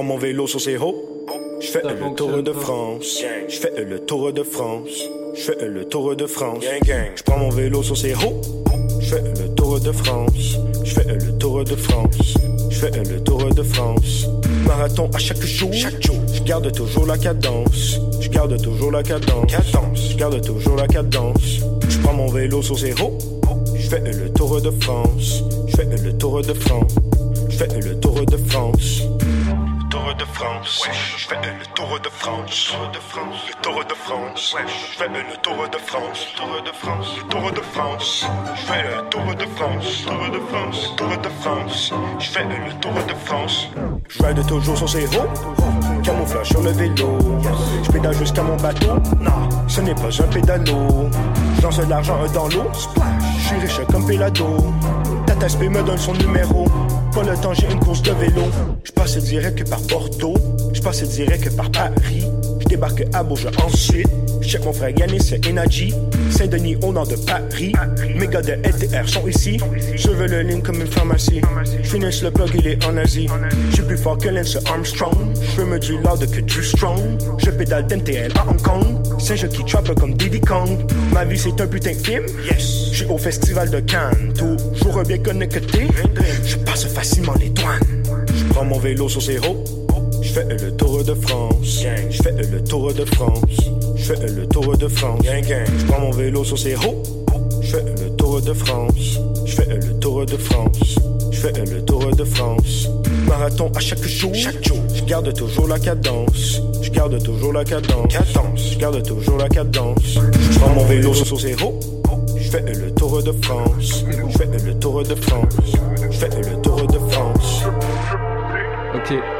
Prends mon vélo sur ses hauts. Je fais le tour de France. Je fais le tour de France. Je fais le tour de France. Je prends mon vélo sur ses hauts. Je fais le tour de France. Je fais le tour de France. Je fais le tour de France. Marathon à chaque jour. Chaque jour. Je garde toujours la cadence. Je garde toujours la cadence. Cadence. Je garde toujours la cadence. Je prends mon vélo sur ses hauts. Je fais le tour de France. Je fais le tour de France. Je fais le tour de France. Tour de France, je fais le tour de France, tour de France, le tour de France, je fais le tour de France, tour de France, le tour de France, je fais le tour de France, tour de France, le tour de France, je fais le tour de France. Je ride toujours sur ses roues, camouflage sur le vélo, je pédale jusqu'à mon bateau, non, ce n'est pas un pédalo, je lance l'argent dans l'eau, je suis riche comme Pelado, Tata SP me donne son numéro. Pas le temps, j'ai une course de vélo. Je passe direct par Bordeaux. Je passe direct par Paris. Je débarque à Bourges ensuite. Check mon frère Yannis, c'est Energy. Saint-Denis au nord de Paris. Mes gars de LTR sont ici. Je veux le ligne comme une pharmacie. Je finis le plug, il est en Asie. Je suis plus fort que Lance Armstrong. Je me dis loud que du strong. Je pédale d'NTL à Hong Kong. C'est je qui trappe comme Diddy Kong. Ma vie c'est un putain de film. Yes. Je suis au festival de Cannes. Toujours bien connecté. Je passe facilement les douanes. Je prends mon vélo sur ses roues. Je fais le tour de France. Je fais le tour de France. Je fais le tour de France. Je prends mon vélo sur ses roues. Je fais le tour de France. Je fais le tour de France. Je fais le tour de France. Marathon à chaque jour. Chaque jour. Je garde toujours la cadence. Je garde toujours la cadence. Cadence. Je garde toujours la cadence. Je prends mon vélo sur ses roues. Je fais le tour de France. Je fais le tour de France. Je fais le tour de France. Ok.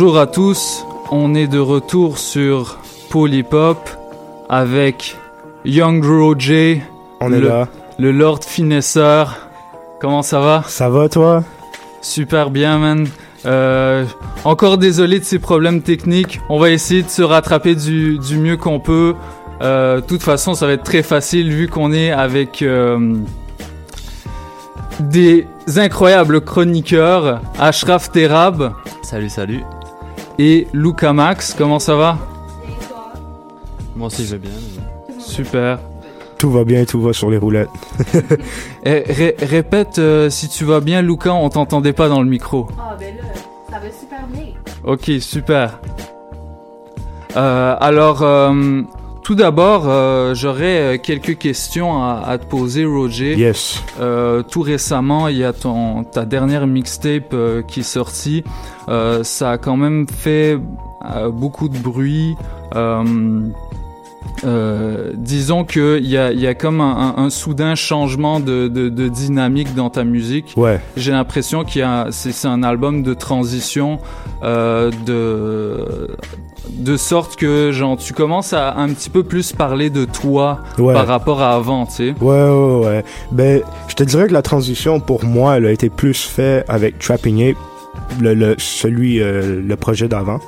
Bonjour à tous, on est de retour sur Polypop avec Young Roger, On est Le- là. le Lord Finesseur. Comment ça va? Ça va, toi? Super bien, man. Euh, encore désolé de ces problèmes techniques. On va essayer de se rattraper du, du mieux qu'on peut. Euh, De toute façon, ça va être très facile vu qu'on est avec euh, des incroyables chroniqueurs, Ashraf Terab Salut, salut. Et Luca Max. Comment ça va? Moi aussi, je vais bien. Super. Tout va bien, tout va sur les roulettes. Eh, ré- répète euh, si tu vas bien, Luca. On t'entendait pas dans le micro. Ah, ben là, ça va super bien. Ok, super. Euh, alors, euh, tout d'abord, euh, j'aurais euh, quelques questions à, à te poser, Roger. Yes. Euh, tout récemment, il y a ton, ta dernière mixtape euh, qui est sortie. Ça a quand même fait beaucoup de bruit. Euh, disons qu'il y a, y a comme un, un- un soudain changement de, de, de dynamique dans ta musique. Ouais. J'ai l'impression qu'il y a c'est c'est un album de transition euh, de de sorte que genre tu commences à un petit peu plus parler de toi Ouais. par rapport à avant, tu sais. Ouais, ouais, ouais. Ben, je te dirais que la transition, pour moi, elle a été plus faite avec Trapping Ape, le, le, celui, euh, le projet d'avant.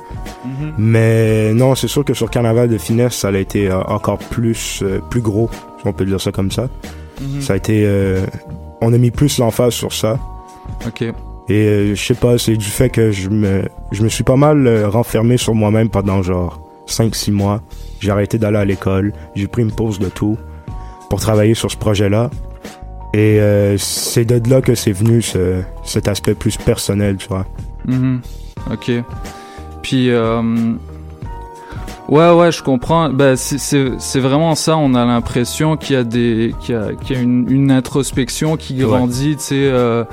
Mhm. Mais non, c'est sûr que sur Carnaval de Finesse, ça a été euh, encore plus, euh, plus gros, si on peut dire ça comme ça. Mhm. Ça a été, on a mis plus l'emphase sur ça. Ok. Et je sais pas, c'est du fait que je me, je me suis pas mal renfermé sur moi-même pendant genre 5-6 mois. J'ai arrêté d'aller à l'école, j'ai pris une pause de tout pour travailler sur ce projet-là. Et euh, c'est de là que c'est venu ce, cet aspect plus personnel, tu vois. Mhm. Ok. Puis, euh, ouais, ouais, je comprends. Ben, c'est- vraiment ça. On a l'impression qu'il y a des, qu'il y a, qu'il y a une, une introspection qui grandit. Tu sais, euh,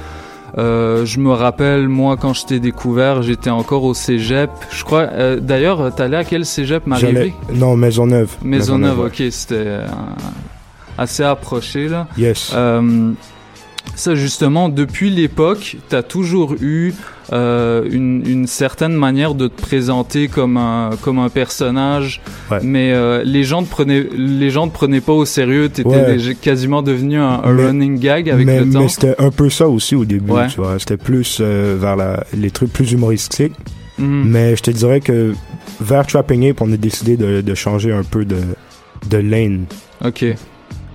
euh, je me rappelle moi quand je t'ai découvert, j'étais encore au cégep. Je crois. euh, D'ailleurs, t'allais à quel cégep, Marivé Non, Maisonneuve. Maisonneuve. ouais. Ok, c'était assez approché là. Yes. Euh, ça justement, depuis l'époque, t'as toujours eu euh, une, une certaine manière de te présenter comme un comme un personnage, Ouais. mais euh, les gens te prenaient les gens te prenaient pas au sérieux. T'étais Ouais. quasiment devenu un, un Mais- running gag avec mais le temps. mais c'était un peu ça aussi au début, Ouais. tu vois. C'était plus euh, vers la, les trucs plus humoristiques. Mhm. Mais je te dirais que vers Trapping Ape, on a décidé de, de changer un peu de, de lane. Ok,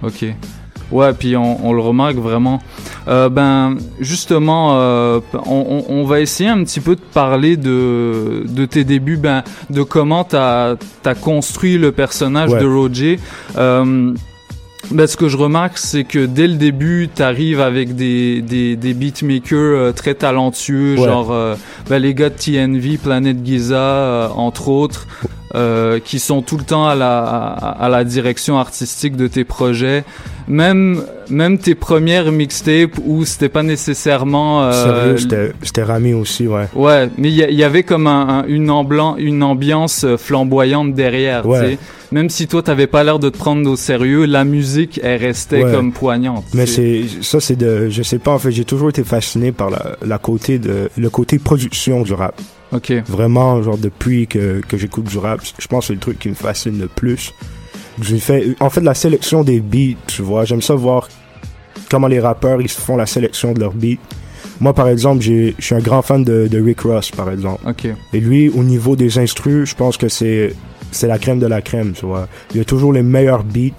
ok. Ouais, puis on, on le remarque vraiment. Euh, ben, justement, euh, on, va essayer un petit peu de parler de, de tes débuts, ben, de comment t'as as construit le personnage Ouais. de Roger. Euh, ben, ce que je remarque, c'est que dès le début, t'arrives avec des, des, des beatmakers euh, très talentueux, Ouais. genre euh, ben, les gars de TNV, Planet Giza, euh, entre autres, euh, qui sont tout le temps à la, à, à la direction artistique de tes projets. Même, même tes premières mixtapes où c'était pas nécessairement... euh, Sérieux, c'était- Rami aussi, ouais. Ouais, mais il y, avait comme un, un- une, amblan- une ambiance euh, flamboyante derrière. Ouais. Même si toi, t'avais pas l'air de te prendre au sérieux, la musique, elle restait Ouais. comme poignante. Mais c'est ça, c'est de, je sais pas. En fait, j'ai toujours été fasciné par la, la côté de, le côté production du rap. Ok. Vraiment, genre depuis que, que j'écoute du rap, je pense que c'est le truc qui me fascine le plus. J'ai fait, en fait, la sélection des beats, tu vois. J'aime ça voir comment les rappeurs ils font la sélection de leurs beats. Moi, par exemple, j'ai- je suis un grand fan de, de Rick Ross, par exemple. Ok. Et lui, au niveau des instrus, je pense que c'est c'est la crème de la crème, tu vois. Il a toujours les meilleurs beats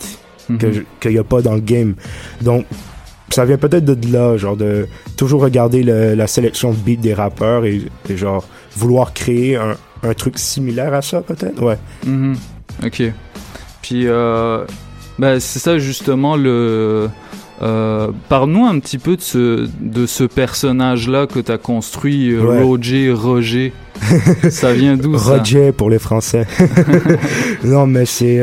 que Mhm. je- qu'il n'y a pas dans le game. Donc, ça vient peut-être de là, genre de toujours regarder le- la sélection de beats des rappeurs et, et genre vouloir créer un, un truc similaire à ça, peut-être? Ouais. Mhm. Ok. Puis, euh, ben, c'est ça justement le. Euh, Parle-nous un petit peu de ce, de ce personnage-là que tu as construit, euh, Ouais. Roger, Roger. ça vient d'où ça? Roger pour les Français. non, mais c'est.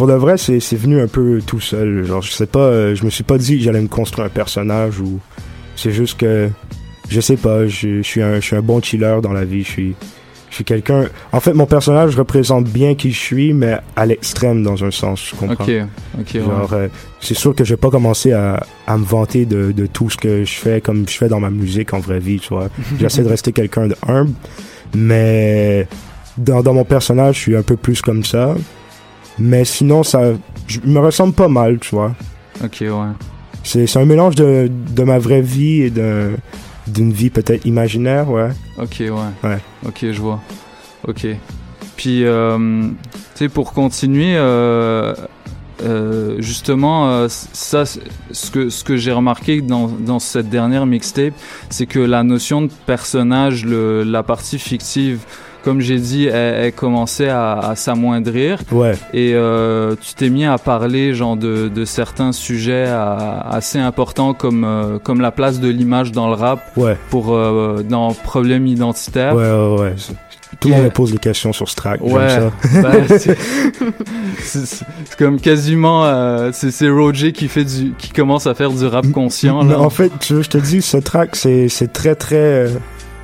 Pour le vrai, c'est venu un peu tout seul. Genre, je sais pas, euh, je me suis pas dit que j'allais me construire un personnage ou. C'est juste que. Je sais pas, je, je suis un, je suis un bon chiller dans la vie. Je suis. Je suis quelqu'un. En fait, mon personnage représente bien qui je suis, mais à l'extrême dans un sens, je comprends? Ok, ok, ouais. Genre, euh, c'est sûr que je vais pas commencer à, à me vanter de, de tout ce que je fais comme je fais dans ma musique en vraie vie, tu vois. J'essaie de rester quelqu'un de humble, mais dans, dans mon personnage, je suis un peu plus comme ça. Mais sinon, ça, je me ressemble pas mal, tu vois. Ok, ouais. C'est un mélange de, de ma vraie vie et d'un- d'une vie peut-être imaginaire, ouais. Ok, ouais. Ouais. Ok, je vois. Ok. Puis, euh, tu sais, pour continuer, euh, euh, justement, ça, ce que, ce que j'ai remarqué dans, dans cette dernière mixtape, c'est que la notion de personnage, le, la partie fictive, comme j'ai dit, elle, elle commençait à, à s'amoindrir. Ouais. Et euh, tu t'es mis à parler genre de, de certains sujets à- assez importants comme, euh, comme la place de l'image dans le rap Ouais. pour euh, dans problème identitaire. Ouais, ouais, ouais. Tout le monde me pose des questions sur ce track. Ouais, ça. ben, c'est comme quasiment euh, c'est Roger qui fait du qui commence à faire du rap conscient là. en fait, tu veux, je te dis, ce track, c'est c'est très, très.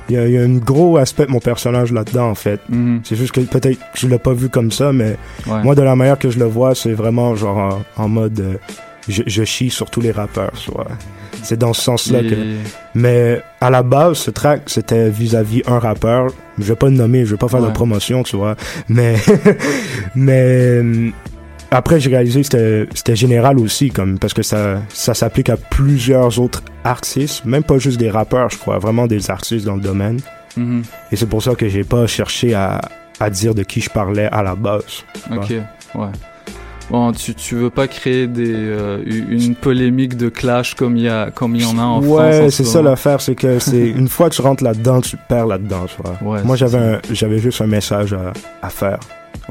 Il y, a, il y a un gros aspect de mon personnage là-dedans, en fait. Mhm. C'est juste que peut-être que je l'ai pas vu comme ça, mais Ouais. moi, de la manière que je le vois, c'est vraiment genre en, en mode. euh, je, je chie sur tous les rappeurs, tu vois. C'est dans ce sens-là que. Mais à la base, ce track, c'était vis-à-vis un rappeur. Je vais pas le nommer, je vais pas faire de promotion, tu vois. Mais, mais euh, après, j'ai réalisé que c'était- général aussi, comme parce que ça, ça s'applique à plusieurs autres artistes, même pas juste des rappeurs, je crois, vraiment des artistes dans le domaine. Mhm. Et c'est pour ça que j'ai pas cherché à, à dire de qui je parlais à la base. vois. Ok, ouais. Bon, tu, tu veux pas créer des, euh, une polémique de clash comme il y, a, comme il y en a en France ouais, c'est ce ça l'affaire, c'est que c'est une fois que tu rentres là-dedans, tu perds là-dedans, tu vois. Ouais, Moi, j'avais j'avais juste un message à, à faire.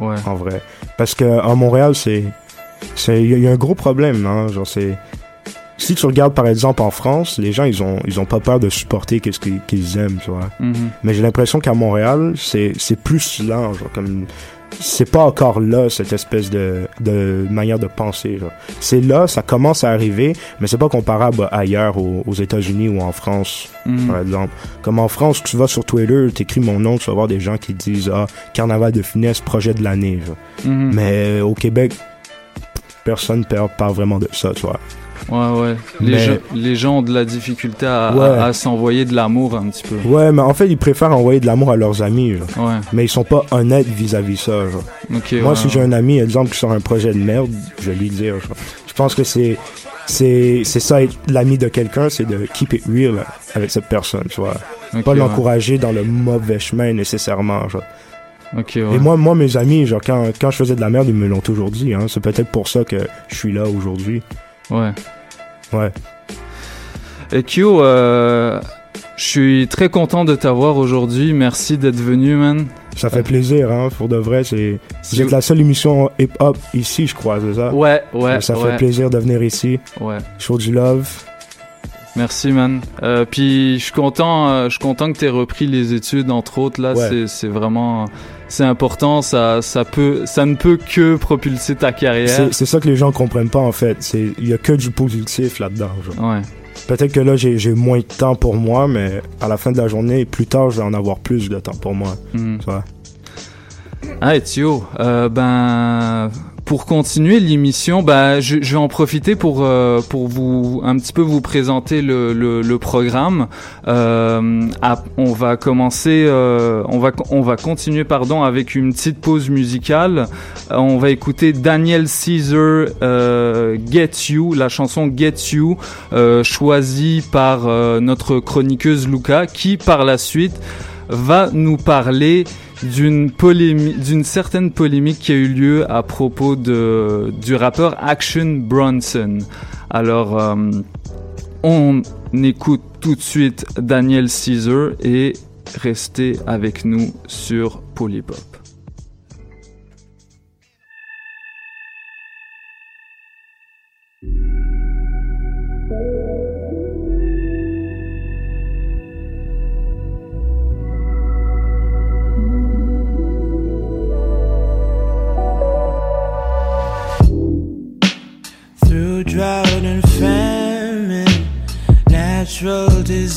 Ouais. En vrai. Parce que à Montréal, c'est. c'est- Il y, a- il y a un gros problème, hein. Genre, c'est. Si tu regardes par exemple en France, les gens ils ont ils ont pas peur de supporter qu'est-ce qu'ils aiment, tu vois. Mhm. Mais j'ai l'impression qu'à Montréal, c'est c'est plus lent, genre comme c'est pas encore là cette espèce de de manière de penser. C'est là, ça commence à arriver, mais c'est pas comparable ailleurs aux, aux États-Unis ou en France, Mhm. par exemple. Comme en France, tu vas sur Twitter, t'écris mon nom, tu vas voir des gens qui disent ah Carnaval de finesse, projet de l'année. Mhm. Mais euh, au Québec, personne ne parle vraiment de ça, tu vois. Ouais, ouais. Les, Mais- gens, les gens ont de la difficulté à, Ouais. à, à s'envoyer de l'amour un petit peu. Ouais, mais en fait, ils préfèrent envoyer de l'amour à leurs amis, genre. Ouais. Mais ils sont pas honnêtes vis-à-vis ça, genre. Ok, Moi, ouais, si j'ai un ami, exemple, qui sort un projet de merde, je vais lui dire, genre. Je pense que c'est, c'est, ça être l'ami de quelqu'un, c'est de keep it real avec cette personne, tu vois. Pas l'encourager dans le mauvais chemin nécessairement, genre. Ok, ouais. Et moi, moi, mes amis, genre, quand, quand je faisais de la merde, ils me l'ont toujours dit, hein. C'est peut-être pour ça que je suis là aujourd'hui. Ouais. Ouais. Et Q, euh, je suis très content de t'avoir aujourd'hui. Merci d'être venu, man. Ça fait plaisir, hein, pour de vrai. C'est, vous la seule émission hip-hop ici, je crois, c'est ça? Ouais, ouais, Ça ouais. fait plaisir de venir ici. Ouais. Show du love. Merci, man. Euh, puis je suis content, euh, je suis content que t'aies repris les études, entre autres. Là, Ouais. c'est, c'est vraiment, c'est important. Ça, ça peut, ça ne peut que propulser ta carrière. C'est, ça que les gens comprennent pas, en fait. C'est, il y a que du positif là-dedans. Ouais. Peut-être que là, j'ai, moins de temps pour moi, mais à la fin de la journée, plus tard, je vais en avoir plus de temps pour moi. Mhm. Tu vois? Ah, Thio, euh, ben pour continuer l'émission, ben je, je vais en profiter pour euh, pour vous un petit peu vous présenter le le, le programme. Euh, on va commencer, euh, on va on va continuer pardon avec une petite pause musicale. Euh, on va écouter Daniel Caesar euh, Get You, la chanson Get You, euh, choisie par notre chroniqueuse Luca, qui par la suite va nous parler d'une certaine polémique qui a eu lieu à propos de du rappeur Action Bronson. Alors, euh, on écoute tout de suite Daniel Caesar et restez avec nous sur Polypop.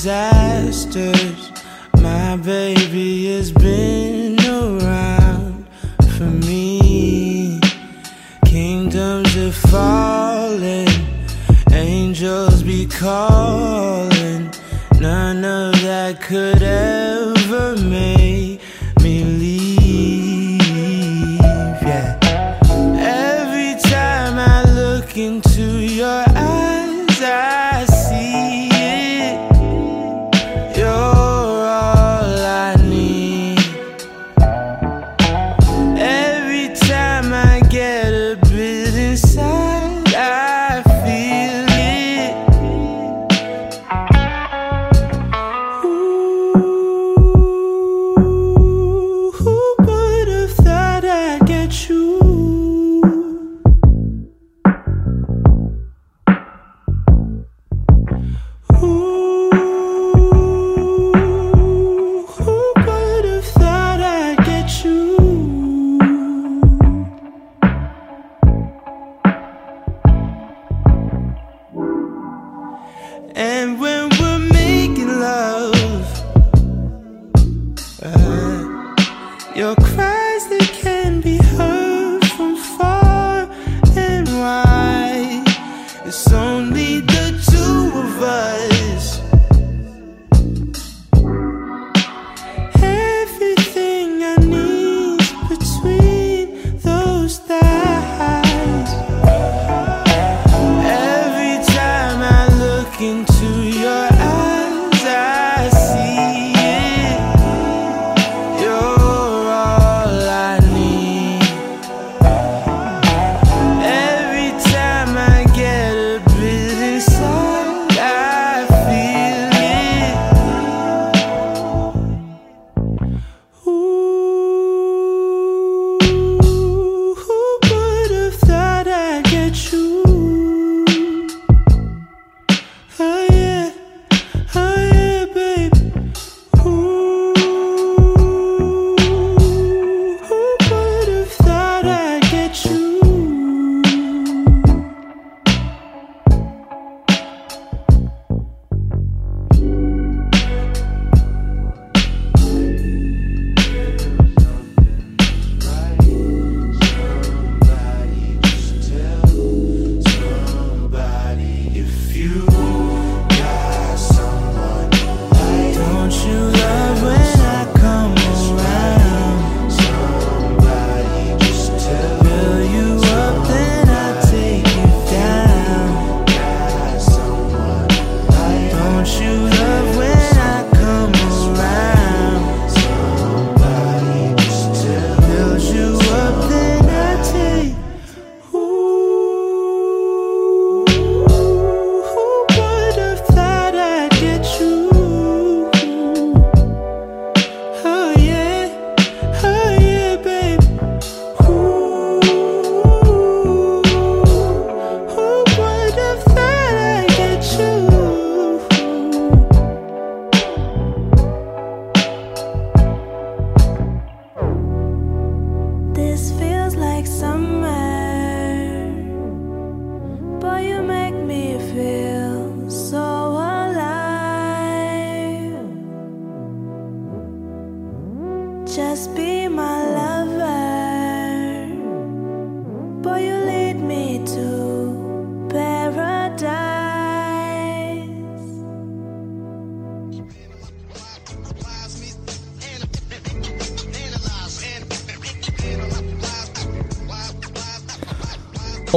disaster. And we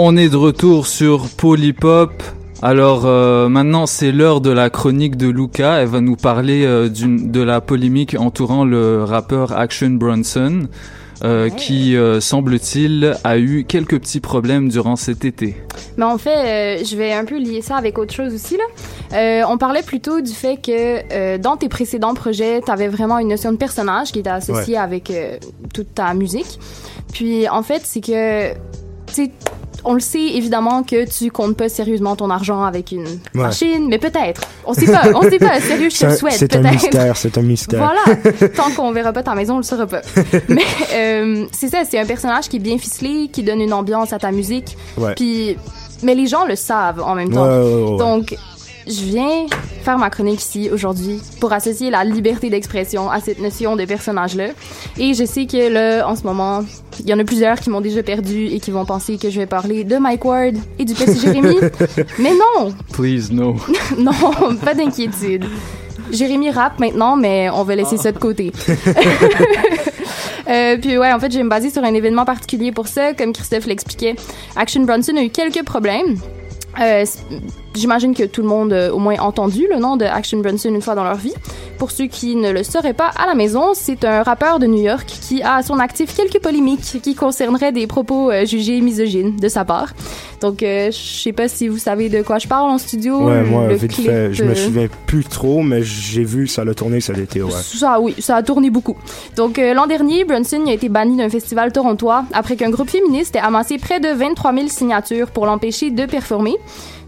On est de retour sur Polypop. Alors euh, maintenant c'est l'heure de la chronique de Luca. Elle va nous parler euh, de la polémique entourant le rappeur Action Bronson, euh, qui euh, semble-t-il a eu quelques petits problèmes durant cet été. Mais en fait, euh, je vais un peu lier ça avec autre chose aussi. Là. On parlait plutôt du fait que dans tes précédents projets, tu avais vraiment une notion de personnage qui était associée Ouais. avec toute ta musique. Puis en fait, c'est que, on le sait évidemment que tu comptes pas sérieusement ton argent avec une Ouais. machine, mais peut-être. On sait pas, on sait pas. Sérieux, je te le souhaite. C'est un mystère, c'est un mystère. Voilà. Tant qu'on verra pas ta maison, on le saura pas. Mais euh, c'est ça, c'est un personnage qui est bien ficelé, qui donne une ambiance à ta musique. Ouais. Puis, mais les gens le savent en même temps. Ouais. Donc, je viens faire ma chronique ici aujourd'hui pour associer la liberté d'expression à cette notion de personnage-là. Et je sais que là, en ce moment, il y en a plusieurs qui m'ont déjà perdu et qui vont penser que je vais parler de Mike Ward et du petit Jérémy. Mais non! Please no. non, pas d'inquiétude. Jérémy rappe maintenant, mais on va laisser ça de côté. Euh, puis ouais, en fait, je vais me baser sur un événement particulier pour ça. Comme Christophe l'expliquait, Action Bronson a eu quelques problèmes. Euh, J'imagine que tout le monde a au moins entendu le nom de Action Bronson une fois dans leur vie. Pour ceux qui ne le sauraient pas à la maison, c'est un rappeur de New York qui a à son actif quelques polémiques qui concerneraient des propos euh, jugés misogynes de sa part. Donc, euh, je sais pas si vous savez de quoi je parle en studio. Ouais, moi, le vite clip, fait, je me euh, souviens plus trop, mais j'ai vu ça l'a tourné cet été, ouais. ça, oui, ça a tourné beaucoup. Donc, euh, l'an dernier, Brunson a été banni d'un festival torontois après qu'un groupe féministe ait amassé près de 23 000 signatures pour l'empêcher de performer.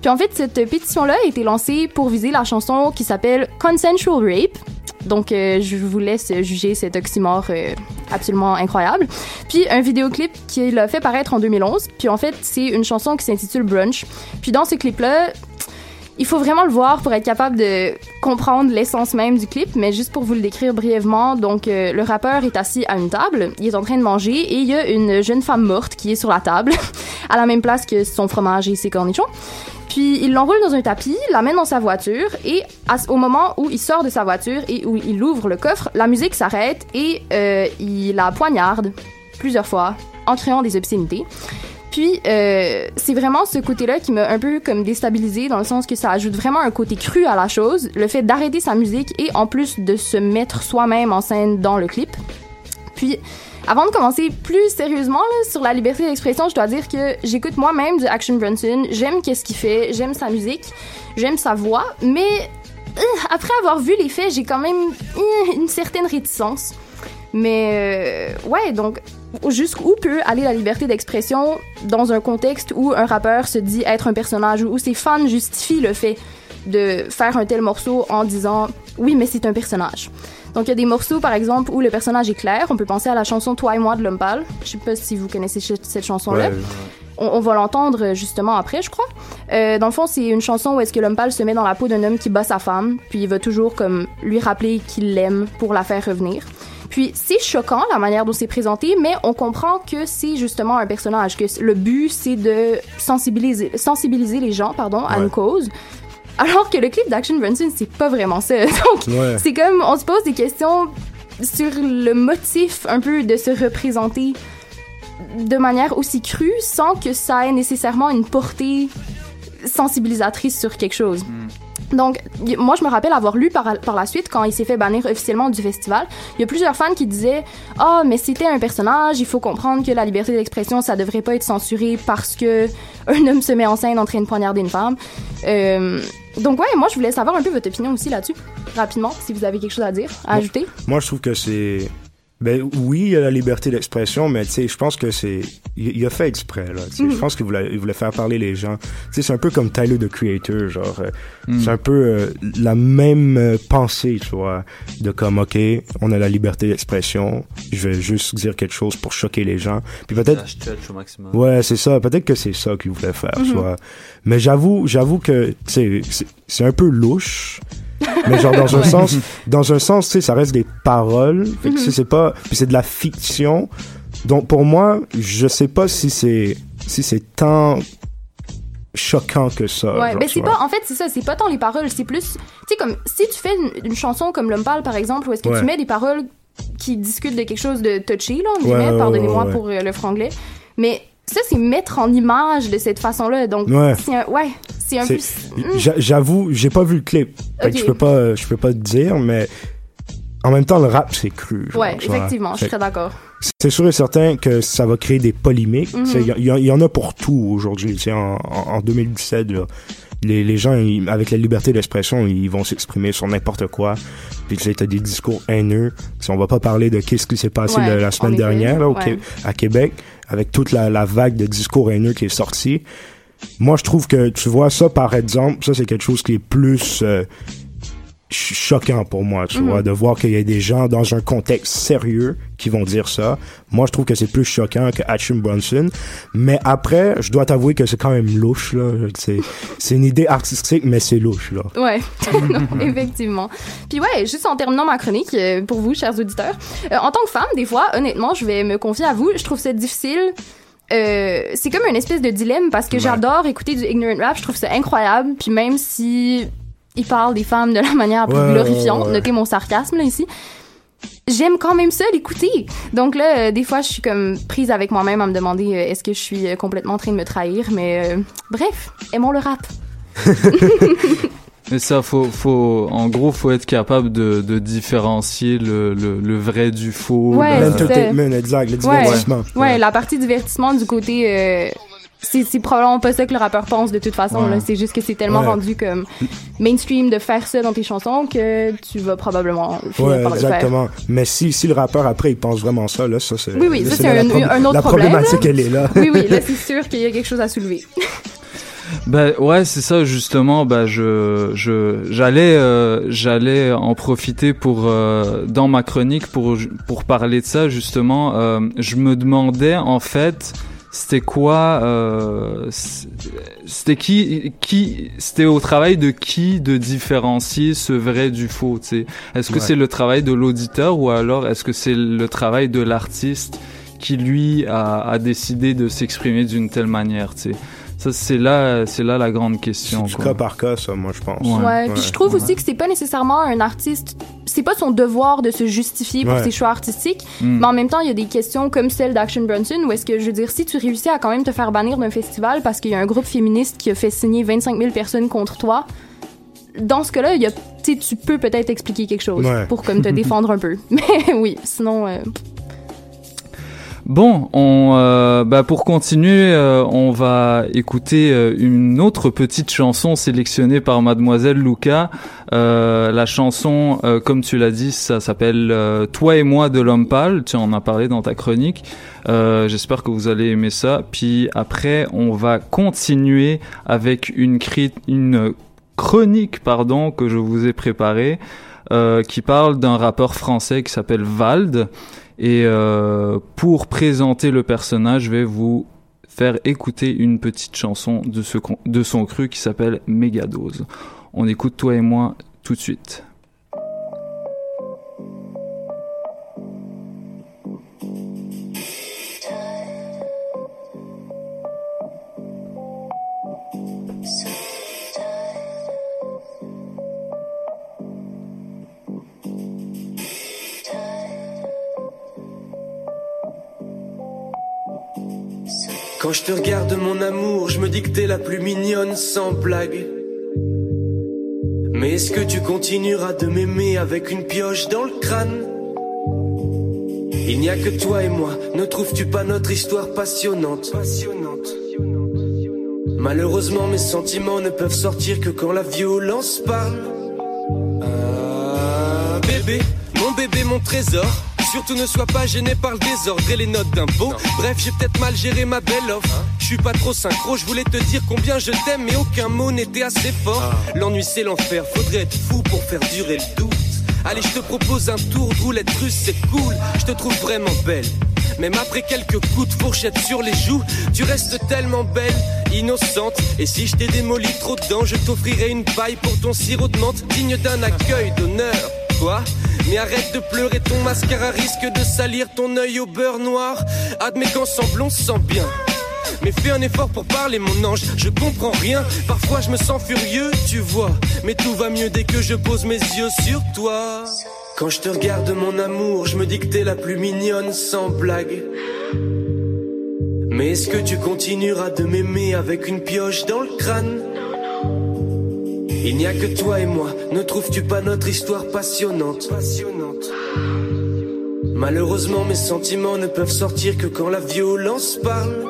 Puis en fait, cette pétition-là a été lancée pour viser la chanson qui s'appelle Consensual Rape. Donc, euh, je vous laisse juger cet oxymore euh, absolument incroyable. Puis, un vidéoclip qu'il a fait paraître en 2011. Puis, en fait, c'est une chanson qui s'intitule Brunch. Puis, dans ce clip-là, Il faut vraiment le voir pour être capable de comprendre l'essence même du clip, mais juste pour vous le décrire brièvement, donc euh, le rappeur est assis à une table, il est en train de manger et il y a une jeune femme morte qui est sur la table, à la même place que son fromage et ses cornichons. Puis il l'enroule dans un tapis, l'amène dans sa voiture et au moment où il sort de sa voiture et où il ouvre le coffre, la musique s'arrête et euh, il la poignarde plusieurs fois en créant des obscénités. Puis, euh, c'est vraiment ce côté-là qui m'a un peu comme déstabilisé dans le sens que ça ajoute vraiment un côté cru à la chose, le fait d'arrêter sa musique et en plus de se mettre soi-même en scène dans le clip. Puis, avant de commencer plus sérieusement sur la liberté d'expression, je dois dire que j'écoute moi-même du Action Bronson, j'aime qu'est-ce qu'il fait, j'aime sa musique, j'aime sa voix, mais euh, après avoir vu les faits, j'ai quand même euh, une certaine réticence. Mais euh, ouais, donc jusqu'où peut aller la liberté d'expression dans un contexte où un rappeur se dit être un personnage ou où ses fans justifient le fait? De faire un tel morceau en disant oui, mais c'est un personnage. Donc il y a des morceaux par exemple où le personnage est clair. On peut penser à la chanson Toi et moi de Pâle. Je sais pas si vous connaissez cette chanson-là. Ouais. On, on va l'entendre justement après, je crois. Euh, dans le fond, c'est une chanson où est-ce que pâle se met dans la peau d'un homme qui bat sa femme, puis il va toujours comme lui rappeler qu'il l'aime pour la faire revenir. Puis c'est choquant la manière dont c'est présenté, mais on comprend que c'est justement un personnage, que le but c'est de sensibiliser, sensibiliser les gens, pardon, à Ouais. une cause. Alors que le clip d'Action Bronson, c'est pas vraiment ça. Donc, Ouais. c'est comme, on se pose des questions sur le motif un peu de se représenter de manière aussi crue sans que ça ait nécessairement une portée sensibilisatrice sur quelque chose. Donc, y- moi, je me rappelle avoir lu par, par la suite, quand il s'est fait bannir officiellement du festival, il y a plusieurs fans qui disaient « Ah, mais c'était un personnage, il faut comprendre que la liberté d'expression, ça devrait pas être censuré parce que un homme se met en scène en train de poignarder une femme. Euh, donc, ouais, moi, je voulais savoir un peu votre opinion aussi là-dessus, rapidement, si vous avez quelque chose à dire, à ajouter. Moi, je trouve que c'est. Ben oui, il y a la liberté d'expression, mais tu sais, je pense que c'est. Il, il a fait exprès, là. tu sais. Mhm. Je pense qu'il voulait, il voulait faire parler les gens. Tu sais, c'est un peu comme Tyler the Creator, genre. euh, Mhm. C'est un peu euh, la même euh, pensée, tu vois. De comme, OK, on a la liberté d'expression, je vais juste dire quelque chose pour choquer les gens. Puis peut-être. Ouais, c'est ça. Peut-être que c'est ça qu'il voulait faire, tu Mhm. vois. Mais j'avoue, j'avoue que, tu sais, c'est- c'est un peu louche. Mais genre dans un Ouais. sens, dans un sens, tu sais, ça reste des paroles. Fait que, Mhm. c'est pas, puis c'est de la fiction. Donc pour moi, je sais pas si c'est, si c'est tant choquant que ça. Ouais, genre, tu c'est pas, en fait, c'est ça, c'est pas tant les paroles, c'est plus, tu sais, comme, si tu fais une, une chanson comme L'homme pâle, par exemple, où est-ce que Ouais. tu mets des paroles qui discutent de quelque chose de touchy, là, en Ouais, pardonnez-moi pour euh, le franglais, mais ça, c'est mettre en image de cette façon-là, donc, Ouais. un, ouais, c'est un peu, J'avoue, j'ai pas vu le clip. Fait que Ok. je peux pas, je peux pas te dire, mais en même temps, le rap, c'est cru. genre, ouais, effectivement, je suis très d'accord. c'est sûr et certain que ça va créer des polémiques. Mhm. Il y, en a pour tout aujourd'hui. En, en, en 2017, là, les, les gens, ils- avec la liberté d'expression, ils vont s'exprimer sur n'importe quoi. Puis tu t'as des discours haineux. Si on va pas parler de qu'est-ce qui s'est passé Ouais, la, semaine dernière là, au Ouais. À Québec, avec toute la, la vague de discours haineux qui est sortie. Moi, je trouve que, tu vois, ça, par exemple, ça, c'est quelque chose qui est plus euh, ch- choquant pour moi, tu Mhm. vois, de voir qu'il y a des gens dans un contexte sérieux qui vont dire ça. Moi, je trouve que c'est plus choquant que Action Bronson. Mais après, je dois t'avouer que c'est quand même louche, là. C'est, c'est une idée artistique, mais c'est louche, là. Ouais, Non, effectivement. Puis ouais, juste en terminant ma chronique, euh, pour vous, chers auditeurs, euh, en tant que femme, des fois, honnêtement, je vais me confier à vous, je trouve ça difficile. Euh, c'est comme une espèce de dilemme parce que Ouais. j'adore écouter du ignorant rap, je trouve ça incroyable. Puis même si il parle des femmes de la manière plus Ouais, glorifiante, ouais, notez mon sarcasme là ici. J'aime quand même ça l'écouter. Donc là, euh, des fois, je suis comme prise avec moi-même à me demander euh, est-ce que je suis complètement en train de me trahir? Mais bref, aimons le rap. Mais ça, faut, faut, en gros, faut être capable de, de différencier le, le, le vrai du faux. Ouais. L'entertainment, exact, le Ouais. divertissement. Ouais, la partie divertissement du côté. euh, c'est c'est probablement pas ça que le rappeur pense de toute façon. Ouais. là. C'est juste que c'est tellement Ouais. rendu comme mainstream de faire ça dans tes chansons que tu vas probablement finir Ouais, par le faire. exactement. Mais si, si le rappeur après il pense vraiment ça, là, ça c'est. Oui, oui, là, ça, c'est la un- autre La problème, problématique, là. elle est là. Oui, oui, là, c'est sûr qu'il y a quelque chose à soulever. Ben ouais, c'est ça justement. Bah je je j'allais euh, j'allais en profiter pour euh, dans ma chronique pour pour parler de ça justement. Euh, je me demandais en fait c'était quoi euh, C'était qui qui C'était au travail de qui de différencier ce vrai du faux. tu sais? Est-ce que Ouais. c'est le travail de l'auditeur ou alors est-ce que c'est le travail de l'artiste qui lui a, a décidé de s'exprimer d'une telle manière tu sais? Ça c'est là c'est là la grande question. Du quoi. cas par cas, ça, moi, je pense. Ouais, puis je trouve aussi que c'est pas nécessairement un artiste, c'est pas son devoir de se justifier pour Ouais. ses choix artistiques, Mm. mais en même temps, il y a des questions comme celle d'Action Brunson où est-ce que, je veux dire, si tu réussis à quand même te faire bannir d'un festival parce qu'il y a un groupe féministe qui a fait signer 25 000 personnes contre toi, dans ce cas-là, il y a, tu sais, tu peux peut-être expliquer quelque chose Ouais. pour comme te défendre un peu. Mais oui, sinon, euh, Bon, on, euh, bah pour continuer, euh, on va écouter euh, une autre petite chanson sélectionnée par Mademoiselle Luca. La chanson, comme tu l'as dit, ça s'appelle Toi et moi de l'homme pâle. Tu en as parlé dans ta chronique. J'espère que vous allez aimer ça. Puis après, on va continuer avec une, chronique pardon que je vous ai préparée qui parle d'un rappeur français qui s'appelle Vald. Et euh, pour présenter le personnage, je vais vous faire écouter une petite chanson de, ce, de son cru qui s'appelle Mégadose. On écoute toi et moi tout de suite. Quand je te regarde mon amour, je me dis que t'es la plus mignonne sans blague. Mais est-ce que tu continueras de m'aimer avec une pioche dans le crâne? Il n'y a que toi et moi, ne trouves-tu pas notre histoire passionnante? Passionnante. Malheureusement mes sentiments ne peuvent sortir que quand la violence parle. Ah, bébé, mon bébé, mon trésor. Surtout ne sois pas gêné par le désordre et les notes d'impôt. Bref, j'ai peut-être mal géré ma belle offre. Je suis pas trop synchro, je voulais te dire combien je t'aime, mais aucun mot n'était assez fort. L'ennui c'est l'enfer, faudrait être fou pour faire durer le doute. Allez, je te propose un tour de roulette russe, c'est cool. Je te trouve vraiment belle. Même après quelques coups de fourchette sur les joues, tu restes tellement belle, innocente. Et si je t'ai démoli trop dedans, je t'offrirai une paille pour ton sirop de menthe, digne d'un accueil d'honneur. Quoi? Mais arrête de pleurer, ton mascara risque de salir ton œil au beurre noir. Admets qu'ensemble on se sent bien. Mais fais un effort pour parler, mon ange. Je comprends rien. Parfois je me sens furieux, tu vois. Mais tout va mieux dès que je pose mes yeux sur toi. Quand je te regarde, mon amour, je me dis que t'es la plus mignonne sans blague. Mais est-ce que tu continueras de m'aimer avec une pioche dans le crâne? Il n'y a que toi et moi, ne trouves-tu pas notre histoire passionnante? Passionnante. Malheureusement, mes sentiments ne peuvent sortir que quand la violence parle.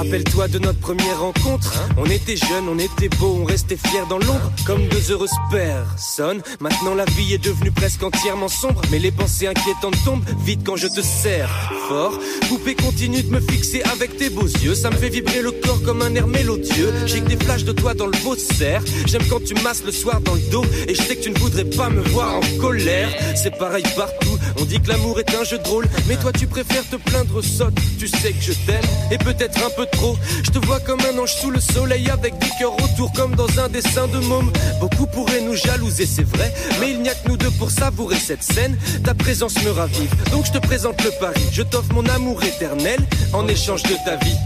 Rappelle-toi de notre première rencontre. On était jeunes, on était beaux, on restait fiers dans l'ombre, comme deux heureuses personnes. Maintenant la vie est devenue presque entièrement sombre, mais les pensées inquiétantes tombent vite quand je te serre fort. Poupée continue de me fixer avec tes beaux yeux, ça me fait vibrer le corps comme un air mélodieux. J'ai que des flashs de toi dans le serre. J'aime quand tu masses le soir dans le dos, et je sais que tu ne voudrais pas me voir en colère. C'est pareil partout. On dit que l'amour est un jeu de rôle, mais toi tu préfères te plaindre sotte. Tu sais que je t'aime, et peut-être un peu trop. Je te vois comme un ange sous le soleil avec des cœurs autour comme dans un dessin de môme. Beaucoup pourraient nous jalouser, c'est vrai, mais il n'y a que nous deux pour savourer cette scène. Ta présence me ravive, donc je te présente le pari. Je t'offre mon amour éternel en échange de ta vie.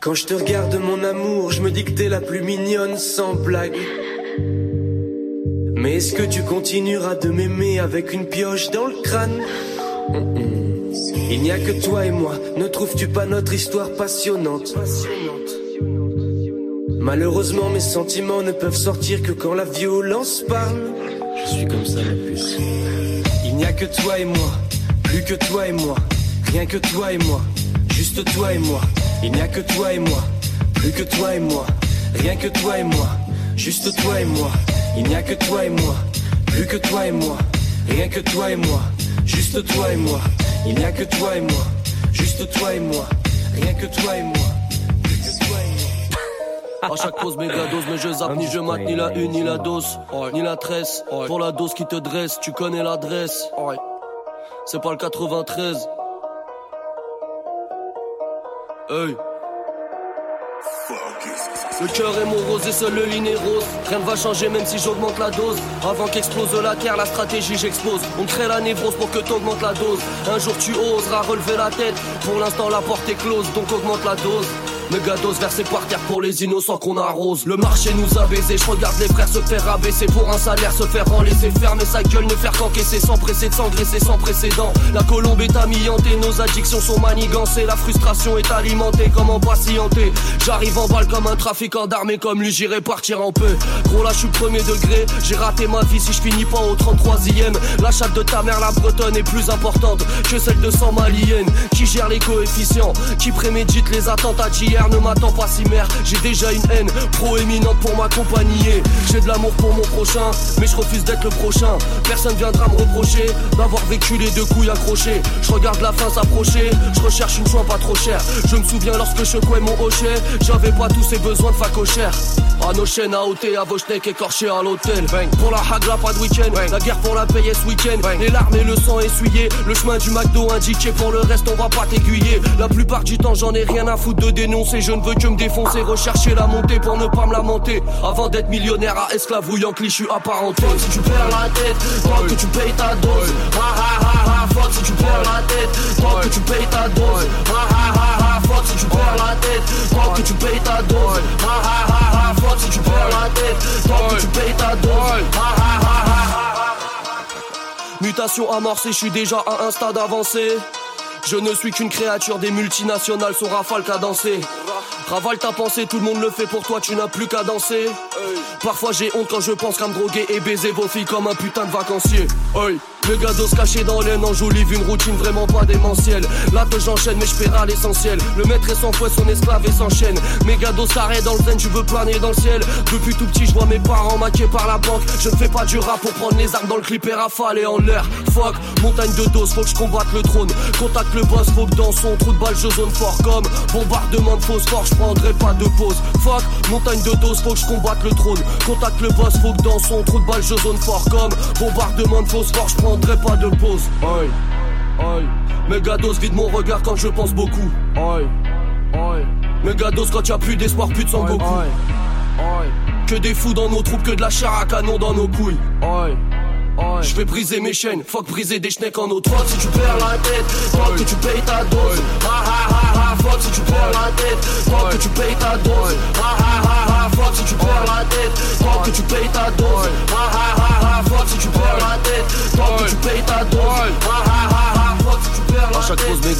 Quand je te regarde, mon amour, je me dis que t'es la plus mignonne sans blague. Mais est-ce que tu continueras de m'aimer avec une pioche dans le crâne. Il n'y a que toi et moi, ne trouves-tu pas notre histoire passionnante Malheureusement, mes sentiments ne peuvent sortir que quand la violence parle. Je suis comme ça, ma puce. Il n'y a que toi et moi, plus que toi et moi, rien que toi et moi, juste toi et moi. Il n'y a que toi et moi, plus que toi et moi, rien que toi et moi, juste toi et moi. Il n'y a que toi et moi, plus que toi et moi, rien que toi et moi, juste toi et moi. Il n'y a que toi et moi, juste toi et moi, rien que toi et moi, plus que toi et moi. À chaque pause méga dose, mais je zappe ni je mate ni la une ni la dose, ni la tresse. Pour la dose qui te dresse, tu connais l'adresse. C'est pas le 93. Hey. Le cœur est morose et seul le lit est rose. Rien ne va changer même si j'augmente la dose. Avant qu'explose la terre, la stratégie j'expose. On crée la névrose pour que t'augmentes la dose. Un jour tu oseras relever la tête. Pour l'instant la porte est close, donc augmente la dose. Mégados versé par terre pour les innocents qu'on arrose. Le marché nous a baisé, je regarde les frères se faire rabaisser pour un salaire, se faire en laisser fermer sa gueule, ne faire qu'encaisser sans presser de s'engraisser sans précédent. La colombe est amiantée, nos addictions sont manigancées, la frustration est alimentée, comment patienter J'arrive en balle comme un trafiquant d'armes comme lui j'irai partir en peu. Gros là je suis premier degré, j'ai raté ma vie si je finis pas au 33ème. La chatte de ta mère la bretonne est plus importante que celle de 100 maliennes. Qui gère les coefficients, qui prémédite les attentats d'hier ne m'attend pas si mère. J'ai déjà une haine proéminente pour m'accompagner. J'ai de l'amour pour mon prochain Mais je refuse d'être le prochain. Personne viendra me reprocher D'avoir vécu les deux couilles accrochées. Je regarde la fin s'approcher Je recherche une joie pas trop chère. Je me souviens lorsque je secouais mon hochet J'avais pas tous ces besoins de facochère. À nos chaînes à ôter, à Voschneck écorché à l'hôtel. Pour la hagla pas de week-end. La guerre pour la payer ce week-end. Les larmes et le sang essuyé Le chemin du McDo indiqué Pour le reste on va pas t'aiguiller. La plupart du temps j'en ai rien à foutre de dénoncer je ne veux que me défoncer, rechercher la montée pour ne pas me lamenter. Avant d'être millionnaire à je suis apparenté. Si tu perds la tête, toi que tu payes ta dose. Ha ha ha ha, fuck si tu perds la tête, toi que tu payes ta dose. Ha ha ha ha, fuck si tu perds la tête, toi que tu payes ta dose. Ha ha ha ha, fuck si tu perds la tête, toi que tu payes ta dose. Ha ha ha ha. Mutation amorcée, je suis déjà à un stade avancé. Je ne suis qu'une créature des multinationales, son rafale qu'à danser. Ravale ta pensée, tout le monde le fait pour toi, tu n'as plus qu'à danser. Parfois j'ai honte quand je pense qu'à me droguer et baiser vos filles comme un putain de vacancier. Le gados caché dans l'aine enjolive une routine vraiment pas démentielle. Là que j'enchaîne, mais je paierai l'essentiel. Le maître est sans fouet, son esclave et s'enchaîne. Mes gados s'arrêtent dans le zen, tu veux planer dans le ciel. Depuis tout petit, je vois mes parents maqués par la banque. Je ne fais pas du rap pour prendre les armes dans le clip et rafaler en l'air. Fuck, montagne de doses, faut que je combatte le trône. Contacte le boss, faut que dans son trou de balle je zone fort comme bombardement de phosphore, je prendrai pas de pause. Fuck, montagne de doses, faut que je combatte le trône. Contacte le boss, faut que dans son trou de balle je zone fort comme bombardement de phosphore, je prendrai pas de pause. Oi, oi. Mégados vide mon regard quand je pense beaucoup. Oi, oi. Mégados quand y'a plus d'espoir, plus de sang beaucoup. Que des fous dans nos troupes, que de la chair à canon dans nos couilles. Oi. Je vais briser mes chaînes, fuck briser des schnecks en autre Fuck si tu perds la tête, fuck que tu payes ta dose. Ha ha ha ha, fuck si tu perds la tête, fuck que tu payes ta dose. Ha ha ha ha, fuck si tu perds la tête, fuck que tu payes ta dose. Ha ha ha ha, fuck si tu perds la tête, fuck que tu payes ta dose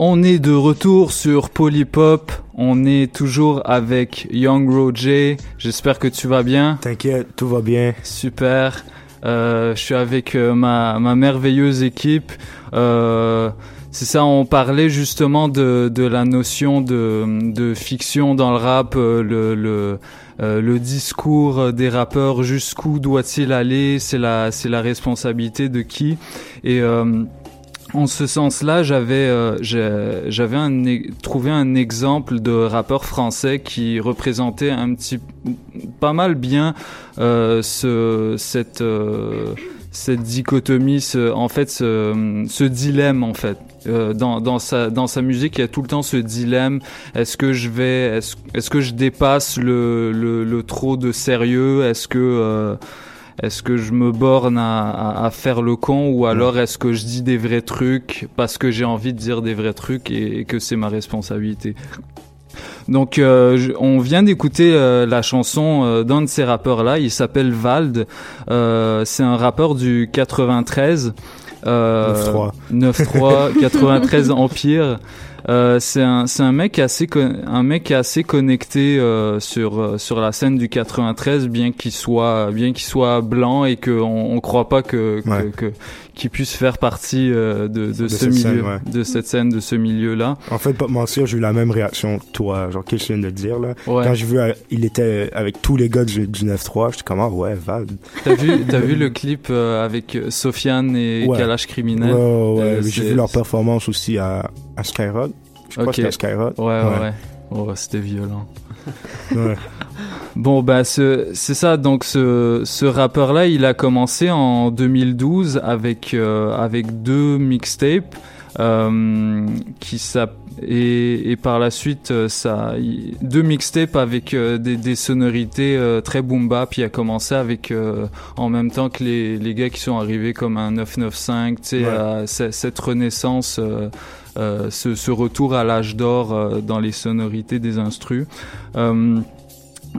On est de retour sur Polypop. On est toujours avec Young Roger. J'espère que tu vas bien. T'inquiète, tout va bien. Super. Euh, je suis avec euh, ma, ma merveilleuse équipe. Euh, c'est ça, on parlait justement de, de la notion de, de fiction dans le rap, euh, le, le, euh, le discours des rappeurs, jusqu'où doit-il aller, c'est la, c'est la responsabilité de qui. Et euh, en ce sens-là, j'avais euh, e- trouvé un exemple de rappeur français qui représentait un petit pas mal bien euh, ce cette euh, cette dichotomie, ce, en fait, ce, ce dilemme en fait. Euh, dans, dans sa dans sa musique, il y a tout le temps ce dilemme. Est-ce que je vais, est-ce est-ce que je dépasse le, le, le trop de sérieux? Est-ce que euh, est-ce que je me borne à, à, à faire le con ou alors est-ce que je dis des vrais trucs parce que j'ai envie de dire des vrais trucs et, et que c'est ma responsabilité? Donc euh, je- on vient d'écouter euh, la chanson euh, d'un de ces rappeurs là, il s'appelle Vald, Euh, c'est un rappeur du 93 euh, 9-3. 9-3 93 Empire Euh, c'est un c'est un mec assez con- un mec assez connecté euh, sur euh, sur la scène du 93 bien qu'il soit bien qu'il soit blanc et que on, on croit pas que que, Ouais. que- qu'il puisse faire partie euh, de, de, De ce milieu scène, ouais. de cette scène de ce milieu là. En fait, pas mentir, j'ai eu la même réaction que toi, genre qu'est-ce que je viens de dire là? Ouais. Quand j'ai vu, euh, il était avec tous les gars du, du 9-3, j'étais comme ah ouais, Val. T'as vu t'as vu le clip euh, avec euh, Sofiane et Ouais. Kalash criminel? Ouais. Euh, j'ai vu leur performance aussi à, à Skyrock. Je crois que c'était à Skyrock. Ouais, ouais, ouais. Oh, c'était violent. Ouais. Bon, bah, ce- c'est ça. Donc, ce, ce rappeur-là, il a commencé en 2012 avec, euh, avec deux mixtapes. Euh, qui et, et par la suite euh, ça deux mixtapes avec euh, des, des sonorités euh, très boom bap il a commencé avec euh, en même temps que les, les gars qui sont arrivés comme un 995 tu sais Ouais. cette renaissance ce, ce retour à l'âge d'or euh, dans les sonorités des instrus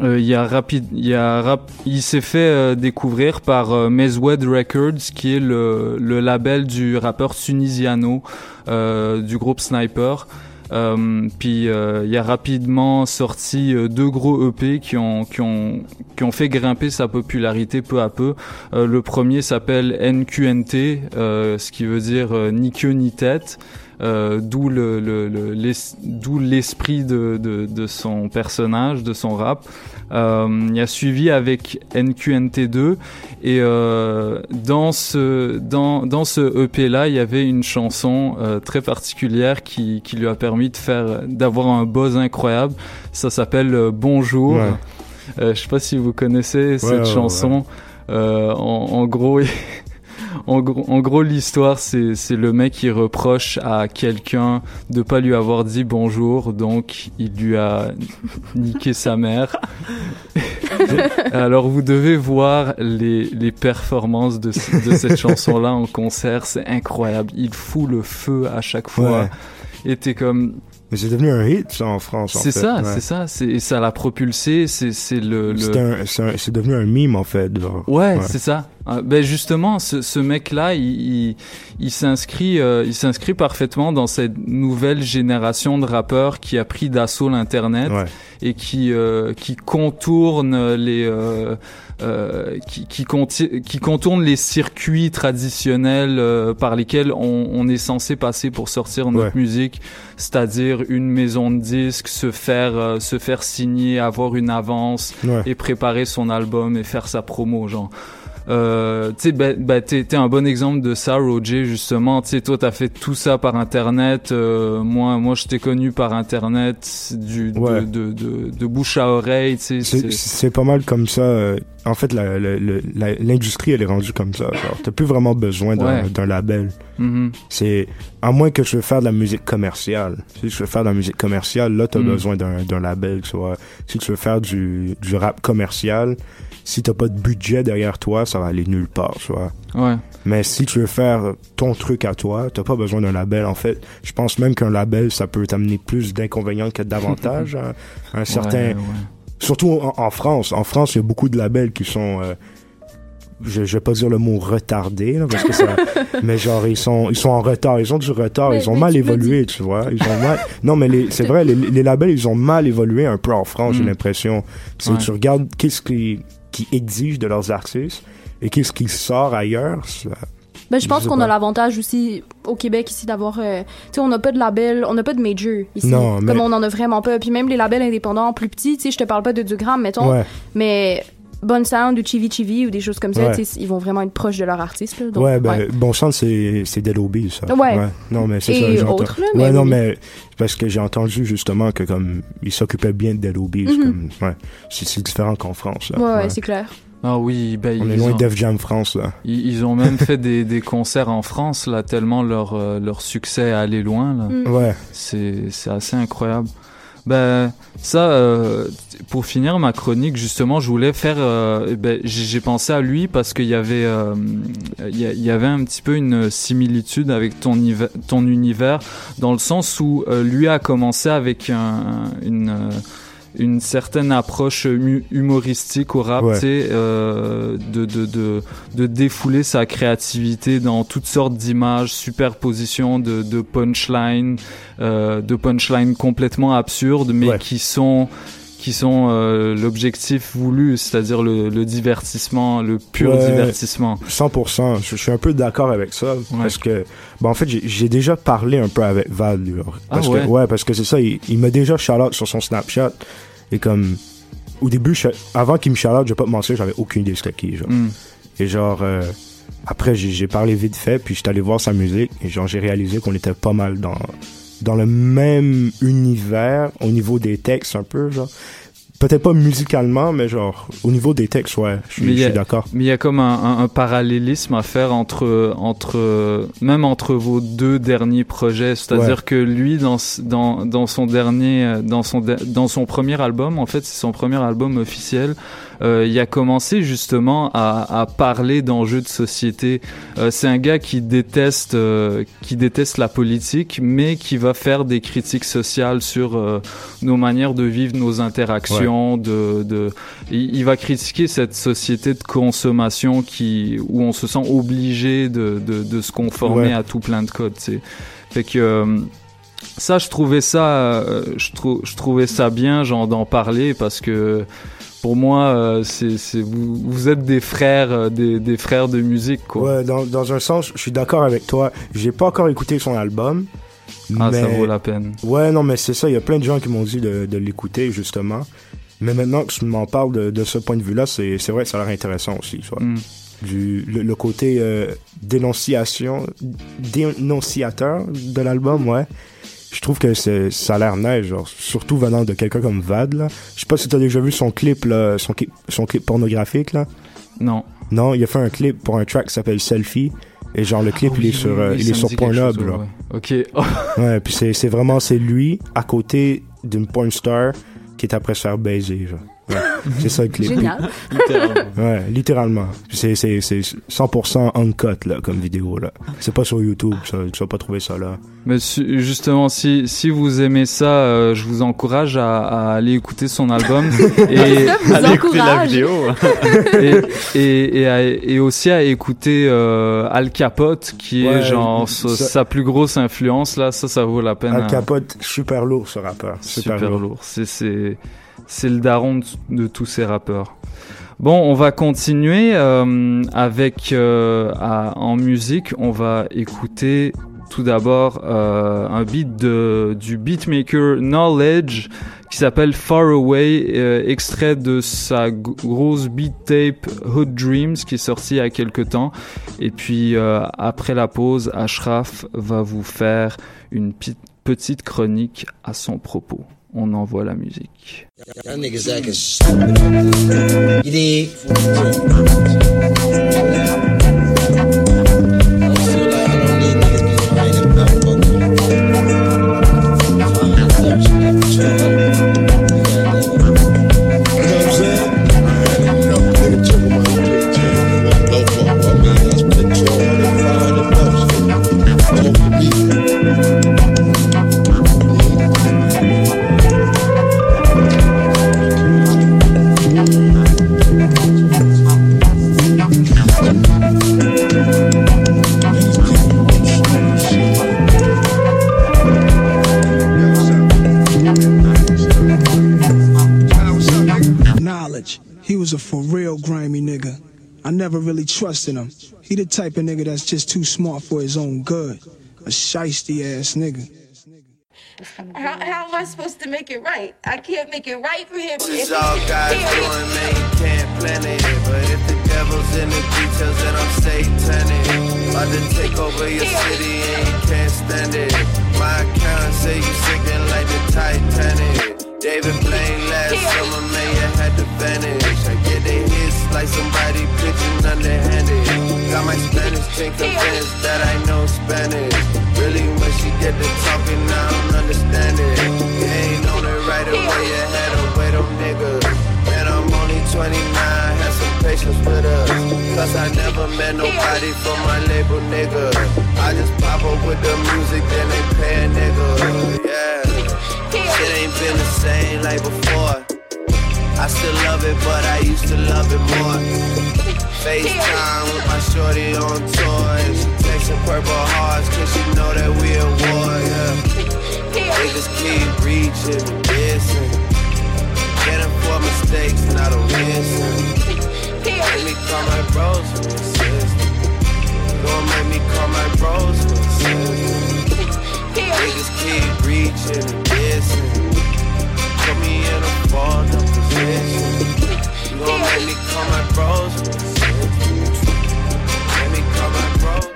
il y a rapide, il y a rap, il s'est fait euh, découvrir par euh, Mezwed Records, qui est le, le label du rappeur Tunisiano euh, du groupe Sniper. Euh, puis euh, il a rapidement sorti euh, deux gros EP qui ont qui ont qui ont fait grimper sa popularité peu à peu. Euh, le premier s'appelle NQNT, euh, ce qui veut dire euh, ni queue ni tête. Euh, d'où le, le, le- l'es- d'où l'esprit de, de, de son personnage, de son rap. Euh, il a suivi avec NQNT2 et euh, dans ce dans dans ce EP là, il y avait une chanson très particulière qui qui lui a permis de faire d'avoir un buzz incroyable. Ça s'appelle Bonjour. Ouais. Je sais pas si vous connaissez cette ouais, chanson. Euh, en, en gros, en gros, en gros, l'histoire, c'est, c'est le mec qui reproche à quelqu'un de pas lui avoir dit bonjour, donc il lui a niqué sa mère. Alors, vous devez voir les, les performances de, ce- de cette chanson-là en concert, c'est incroyable. Il fout le feu à chaque fois. Ouais. Et t'es comme, Mais c'est devenu un hit, ça, en France. en c'est fait. ça, Ouais. c'est ça, c'est, et ça l'a propulsé, c'est, c'est le, le... C'est un- c'est un- c'est devenu un mime, en fait. genre. Ouais, c'est ça. Euh, ben justement, ce, ce mec-là, il, il, il s'inscrit, euh, il s'inscrit parfaitement dans cette nouvelle génération de rappeurs qui a pris d'assaut l'internet Ouais. et qui euh, qui contourne les euh, euh, qui qui, qui contourne les circuits traditionnels euh, par lesquels on, on est censé passer pour sortir notre Ouais. musique, c'est-à-dire une maison de disques, se faire se faire signer, avoir une avance Ouais. et préparer son album et faire sa promo, genre. Euh, tu ben, ben, t'es, t'es un bon exemple de ça, Roger, justement. Tu sais, toi, t'as fait tout ça par Internet. Euh, moi, moi, je t'ai connu par Internet, du, de- Ouais. de, de, de, bouche à oreille. C'est c'est- c'est pas mal comme ça. euh, En fait, la- la- la- la- l'industrie, elle est rendue comme ça. Genre, t'as plus vraiment besoin d'un Ouais. d'un label. Mhm. C'est à moins que je veux faire de la musique commerciale. Si je veux faire de la musique commerciale, là, t'as Mm. besoin d'un d'un label. Tu vois. Si tu veux faire du, du rap commercial, si t'as pas de budget derrière toi, ça va aller nulle part. Tu vois. Ouais. Mais si tu veux faire ton truc à toi, t'as pas besoin d'un label. En fait, je pense même qu'un label, ça peut t'amener plus d'inconvénients que d'avantages. à un certain, Ouais, ouais. surtout en, en France. En France, il y a beaucoup de labels qui sont, euh, je, je vais pas dire le mot retardé, là, parce que ça, mais genre ils sont, ils sont en retard. Ils ont du retard. Mais- ils ont mal tu évolué, tu vois. Ils ont mal. Non, mais les- c'est vrai, les, les labels, ils ont mal évolué un peu en France. J'ai Mm. l'impression. Ouais. tu regardes qu'est-ce qui, qui exige de leurs artistes et qu'est-ce qui sort ailleurs. ça- Ben, je pense qu'on a l'avantage aussi au Québec ici d'avoir. euh, tu sais, on n'a pas de label, on n'a pas de major ici. Non, mais- Comme on en a vraiment pas. Puis même les labels indépendants plus petits, tu sais, je te parle pas de du gramme, mettons. Ouais. Mais Bon Sound ou Chivi Chivi ou des choses comme ça, Ouais. ils vont vraiment être proches de leur artiste. Là, donc, ouais, ben, ouais. bon sang, c'est, c'est Dead Obies, ça. Ouais. Non, mais c'est ça. j'ai autres, là, mais ouais, non, mais parce que j'ai entendu justement que comme, ils s'occupaient bien de Dead Obies, Mhm. comme, ouais. C'est, c'est différent qu'en France, là. Ouais, ouais, c'est clair. Ah oui, ben, On ils est loin ont- de Def Jam France, là. Ils, ils ont même fait des, des concerts en France, là, tellement leur, euh, leur succès est allé loin, là. Mm. Ouais. C'est, c'est assez incroyable. Ben, ça, euh, pour finir ma chronique, justement, je voulais faire, euh, ben, j'ai pensé à lui parce qu'il y avait, euh, il y, avait un petit peu une similitude avec ton, ton univers, dans le sens où lui a commencé avec un, une, une certaine approche hu- humoristique au rap, Ouais. tu sais, euh, de, de, de, de défouler sa créativité dans toutes sortes d'images, superposition de, de punchlines, euh, de punchlines complètement absurdes, mais qui sont qui sont euh, l'objectif voulu, c'est-à-dire le, le divertissement, le pur Ouais, divertissement. 100%. Je, je suis un peu d'accord avec ça. Parce que, bon, en fait, j'ai- déjà parlé un peu avec Val. lui. Parce Ah que, ouais? parce que c'est ça. Il, il m'a déjà shout sur son Snapchat. Et comme, au début, je- avant qu'il me shout je vais pas te mentir, j'avais aucune idée de c'était qui. Genre. Mm. Et genre, euh, après, j'ai j'ai parlé vite fait, puis j'étais allé voir sa musique. Et genre, j'ai réalisé qu'on était pas mal dans, dans le même univers au niveau des textes, un peu, genre. Peut-être pas musicalement, mais genre, au niveau des textes, ouais, je suis d'accord. Mais il y a comme un, un- un parallélisme à faire entre, entre, même entre vos deux derniers projets. C'est-à-dire Ouais. que lui, dans, dans, dans son dernier, dans son, dans son premier album, en fait, c'est son premier album officiel. Euh, il a commencé justement à, à parler d'enjeux de société. Euh, c'est un gars qui déteste, euh, qui déteste la politique, mais qui va faire des critiques sociales sur euh, nos manières de vivre nos interactions. De, de, il, il va critiquer cette société de consommation qui, où on se sent obligé de, de, de se conformer Ouais. à tout plein de codes. tu sais. Fait que euh, ça, je trouvais ça, euh, je, trou- je trouvais ça bien, genre d'en parler parce que pour moi, euh, c'est, vous, vous êtes des frères, euh, des, des frères de musique, quoi. Ouais, dans, dans un sens, je suis d'accord avec toi. J'ai pas encore écouté son album. Ah, ça vaut la peine. Ouais, non, mais c'est ça. Il y a plein de gens qui m'ont dit de, de l'écouter, justement. Mais maintenant que tu m'en parles de, de ce point de vue-là, c'est vrai que ça a l'air intéressant aussi. tu vois. Mm. Du, le, le côté euh, dénonciation, dénonciateur de l'album, ouais. Je trouve que c'est ça a l'air nice, genre, surtout venant de quelqu'un comme Vad, là. Je sais pas si t'as déjà vu son clip, là, son, clip- son clip pornographique, là. Non. Non, il a fait un clip pour un track qui s'appelle Selfie. Et genre, le clip, Ah il est sur, oui, euh, oui, il ça est sur Pornhub, chose, là. ouais. Ok. ouais, puis c'est, c'est vraiment, c'est lui à côté d'une porn star qui est après se faire baiser, genre. Ouais, c'est ça le clip. Génial. Littéralement. Ouais, littéralement. C'est, c'est, c'est 100% uncut, là, comme vidéo, là. C'est pas sur YouTube, ça, tu vas pas trouver ça, là. Mais su- justement, si, si vous aimez ça, euh, je vous encourage à, à aller écouter son album et Ça vous Allez écouter la vidéo. et, et, et, à- et aussi à écouter euh, Al Capote, qui est genre sa, ça- sa plus grosse influence là. Ça, ça vaut la peine. Al hein. Capote, super lourd, ce rappeur. Super, super lourd. lourd. C'est c'est c'est le daron de, tous ces rappeurs. Bon, on va continuer euh, avec euh, en musique. On va écouter tout d'abord euh, un beat de, du beatmaker Knowledge qui s'appelle Far Away, euh, extrait de sa grosse beat tape Hood Dreams qui est sorti il y a quelques temps. Et puis euh, après la pause, Ashraf va vous faire une petite chronique à son propos. On envoie la musique. Never really him. He the type of nigga that's just too smart for his own good. A shisty ass nigga. How, how am I supposed to make it right? I can't make it right for him. It's all God's doing, man. You can't plan it. But if the devil's in the details, then I'm satanic. About to take over your city and you can't stand it. My account say you sinking like the Titanic. David Blaine last summer, man, you had to vanish. I get the hits like somebody pitching underhanded. Got my Spanish chick convinced that I know Spanish. Really, when she get to talking, I don't understand it. You ain't on it right away, you had to wait on niggas. And I'm only 29, have some patience with us. Cause I never met nobody from my label, nigga. I just pop up with the music, then they pay a nigga. Yeah. Shit ain't been the same like before. I still love it, but I used to love it more. FaceTime with my shorty on tour. And she texting purple hearts cause she know that we at war, yeah. Niggas keep reaching call my bros for assistance. Gonna make me call my bros for assistance. Niggas keep reaching and dissing. Put me in a fall up position. You gon' make me call my bros for assistance. Make me call my bros.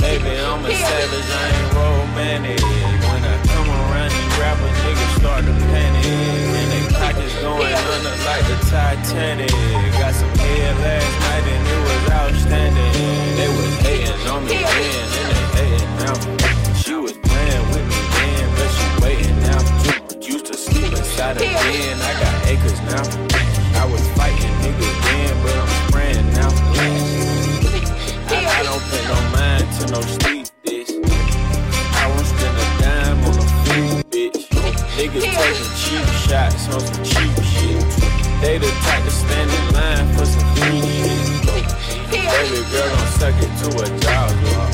Baby, I'm a savage, I ain't romantic. When I come around, these rappers, niggas start to panic. Pockets going under like the Titanic. Got some head last night and it was outstanding. They was hating on me then, and they hating now. She was playing with me then, but she waiting now. Used to sleep inside a den, I got acres now. I was fighting niggas then, but I'm spraying now. I, I don't pay no mind to no street Niggas taking cheap shots on some cheap shit. They the type to stand in line for some free shit. Baby girl gon' suck it to a jaw drop.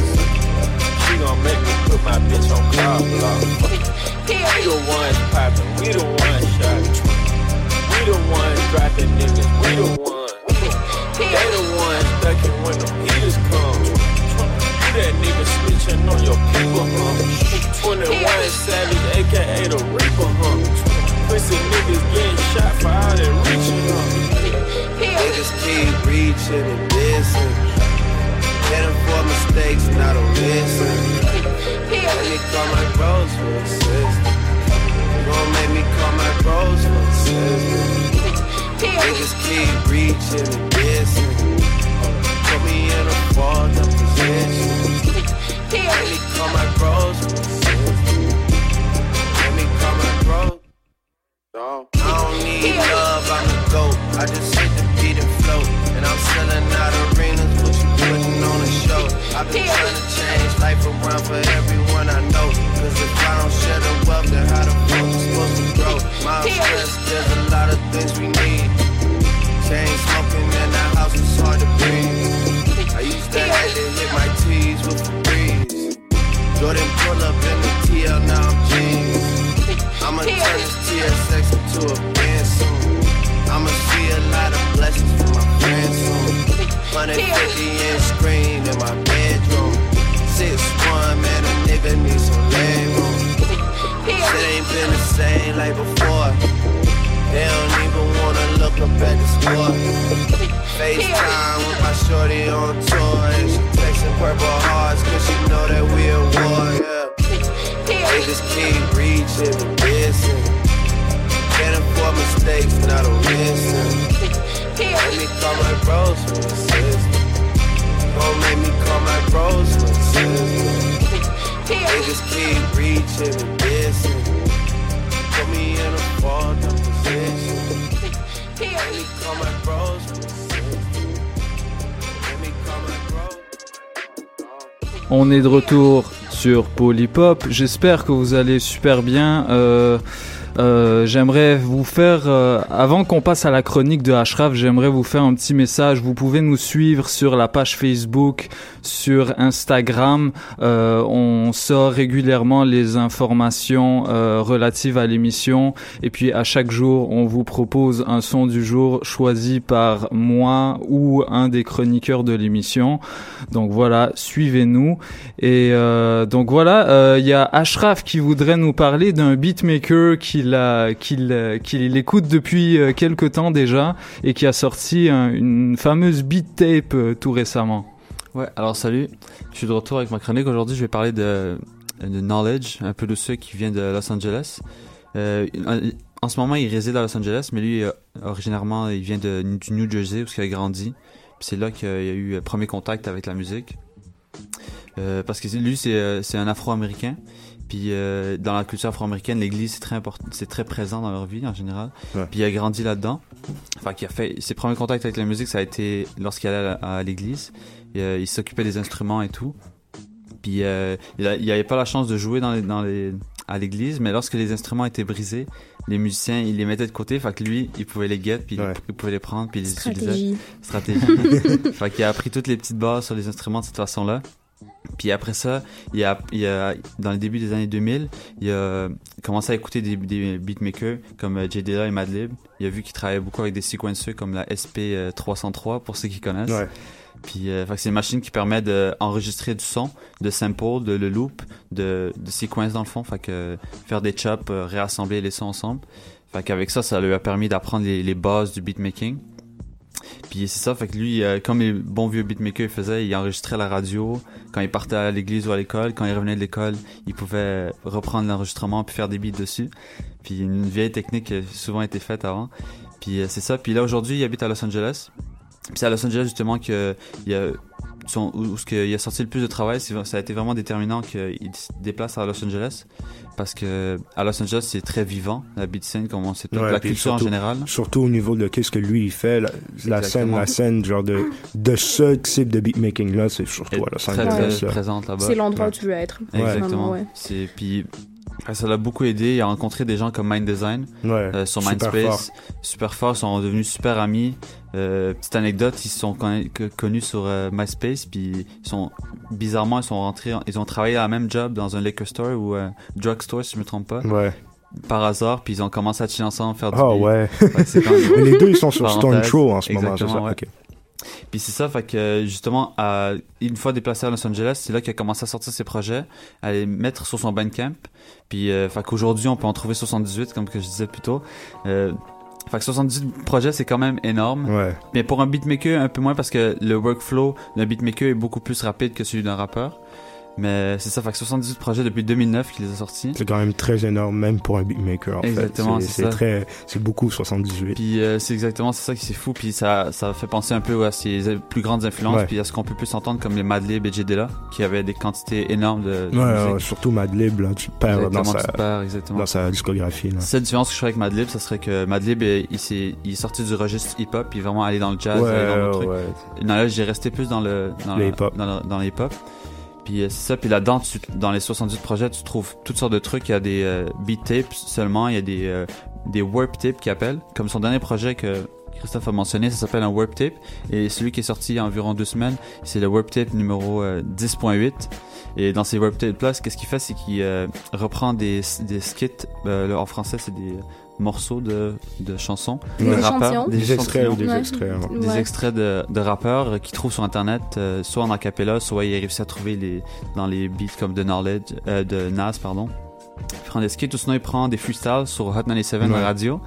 She gon' make me put my bitch on car block. We the ones poppin', we the ones shot. We the ones dropping niggas, we the ones. They the ones ducking when the heaters come. That nigga snitching on your people, huh? 21 Savage, aka the Reaper, huh? Pussy niggas getting shot for all that reaching, huh? Niggas keep reaching and dissing. Getting for mistakes, not a missing. Let me call my bros for assistance. Gon' make me call my bros for assistance. Niggas keep reaching and dissing. Put me in a fall up position. Let me call my bros. Let me call my bros. I don't need love, I'm the GOAT. I just same like before. They don't even wanna look up at the score. FaceTime with my shorty on tour. And she texting purple hearts cause she know that we at war, yeah. Niggas keep reaching and dissing. Getting for mistakes, not a missing. Let me call my bros for assistance. Gon' make me call my bros for assistance. Niggas keep reaching and dissing. On est de retour sur Polypop. J'espère que vous allez super bien. Euh, euh, j'aimerais vous faire, euh, avant qu'on passe à la chronique de Ashraf, j'aimerais vous faire un petit message. Vous pouvez nous suivre sur la page Facebook, sur Instagram. Euh, on sort régulièrement les informations euh, relatives à l'émission. Et puis à chaque jour, on vous propose un son du jour choisi par moi ou un des chroniqueurs de l'émission. Donc voilà, suivez-nous. Et euh, donc voilà, euh, il y a Ashraf qui voudrait nous parler d'un beatmaker qu'il a, qu'il, qu'il écoute depuis euh, quelque temps déjà et qui a sorti un- une fameuse beat tape euh, tout récemment. Ouais, alors salut, je suis de retour avec ma chronique. Aujourd'hui, je vais parler de, de Knowledge, un peu de ceux qui vient de Los Angeles. Euh, en ce moment, il réside à Los Angeles, mais lui, euh, originairement, il vient de, du New Jersey, où il a grandi. C'est là qu'il y a eu un premier contact avec la musique. Euh, parce que lui, c'est euh, un Afro-Américain. Puis euh, dans la culture afro-américaine, l'église c'est très important, c'est très présent dans leur vie en général. Ouais. Puis il a grandi là-dedans. Enfin, qui a fait ses premiers contacts avec la musique, ça a été lorsqu'il allait à, la- à l'église. Et, euh, il s'occupait des instruments et tout. Puis euh, il, a- il avait pas la chance de jouer dans les, dans les à l'église, mais lorsque les instruments étaient brisés, les musiciens, ils les mettaient de côté, fait que lui, il pouvait les get, puis il- il pouvait les prendre, puis il les Stratégie. utilisait. Stratégie. fait qu'il a appris toutes les petites bases sur les instruments de cette façon-là. Puis après ça, il a, il a, dans le début des années 2000, il a commencé à écouter des, des beatmakers comme euh, J. Dilla et Madlib. Il a vu qu'il travaillait beaucoup avec des sequencers comme la SP303 pour ceux qui connaissent. Ouais. Puis euh, c'est une machine qui permet d'enregistrer du son, de sample, de le loop, de, de sequence dans le fond. Fait que euh, faire des chops, euh, réassembler les sons ensemble. Fait qu'avec ça, ça lui a permis d'apprendre les, les bases du beatmaking. Puis c'est ça, fait lui, euh, comme les bons vieux beatmakers faisaient, il enregistrait la radio. Quand il partait à l'église ou à l'école, quand il revenait de l'école, il pouvait reprendre l'enregistrement puis faire des beats dessus. Puis une vieille technique qui a souvent été faite avant. Puis euh, c'est ça. Puis là aujourd'hui, il habite à Los Angeles. Puis c'est à Los Angeles justement que il y a son, où, où ce que il a sorti le plus de travail, c'est- ça a été vraiment déterminant qu'il se déplace à Los Angeles parce que à Los Angeles c'est très vivant la beat scene comme on sait Ouais, la culture en général. Surtout au niveau de qu'est-ce que lui il fait, la, la scène, la scène, genre de, de ce type de beatmaking là, c'est surtout à Los très, Angeles. très là. présente là-bas. C'est l'endroit où tu veux être. Exactement. Ouais. C'est puis ça l'a beaucoup aidé. Il a rencontré des gens comme Mind Design Ouais, euh, sur super Mindspace, super fort. Ils sont devenus super amis. Euh, petite anecdote, ils se sont connus sur euh, MySpace, puis ils sont bizarrement ils sont rentrés, en- ils ont travaillé à la même job dans un liquor store ou un drugstore si je me trompe pas. Ouais. Par hasard, puis ils ont commencé à chiller ensemble, faire du Ah beat. ouais. Quand même- Mais les deux, ils sont sur Stone. Throw en ce moment, c'est ça? ouais. Puis c'est ça, fait que justement, à- une fois déplacé à Los Angeles, c'est là qu'il a commencé à sortir ses projets, à les mettre sur son Bandcamp. Puis, euh, fait qu'aujourd'hui, on peut en trouver 78, comme que je disais plus tôt. Euh, fait que 78 projets, c'est quand même énorme. Ouais. Mais pour un beatmaker, un peu moins parce que le workflow d'un beatmaker est beaucoup plus rapide que celui d'un rappeur. Mais c'est ça, fait que 78 projets depuis 2009 qu'il les a sortis. C'est quand même très énorme, même pour un beatmaker, en Exactement, fait. c'est très, c'est beaucoup, 78. Puis euh, c'est exactement c'est ça qui c'est fou puis ça ça fait penser un peu à ses plus grandes influences Ouais. puis à ce qu'on peut plus entendre comme les Madlib et J Dilla qui avaient des quantités énormes de, de Ouais, surtout Madlib, là, tu perds dans Exactement, sa, tu perds, exactement. dans sa discographie, là. Seule différence que je ferais avec Madlib, ça serait que Madlib, il, s'est- il est sorti du registre hip-hop, puis vraiment allé dans le jazz, Ouais, dans trucs. Non, là, j'ai resté plus dans le dans Le dans, le- dans le hip-hop. Puis euh, c'est ça, puis là-dedans, tu- dans les 78 projets, tu trouves toutes sortes de trucs. Il y a des euh, beat tapes seulement, il y a des euh, des warp tapes qui appellent, comme son dernier projet que Christophe a mentionné, ça s'appelle un warp tape. Et celui qui est sorti il y a environ deux semaines, c'est le warp tape numéro euh, 10.8. Et dans ces warp tapes là, qu'est-ce qu'il fait, c'est qu'il euh, reprend des des skits. euh, en français, c'est des morceaux de, de chansons. Des de rappeurs Des extraits ou des extraits, ouais. des extraits de, de rappeurs euh, qu'il trouve sur internet euh, soit en acapella soit il a réussi à trouver les dans les beats comme de Knowledge euh, de Nas pardon. Il prend des skits ou sinon il prend des freestyles sur Hot 97 Ouais. la radio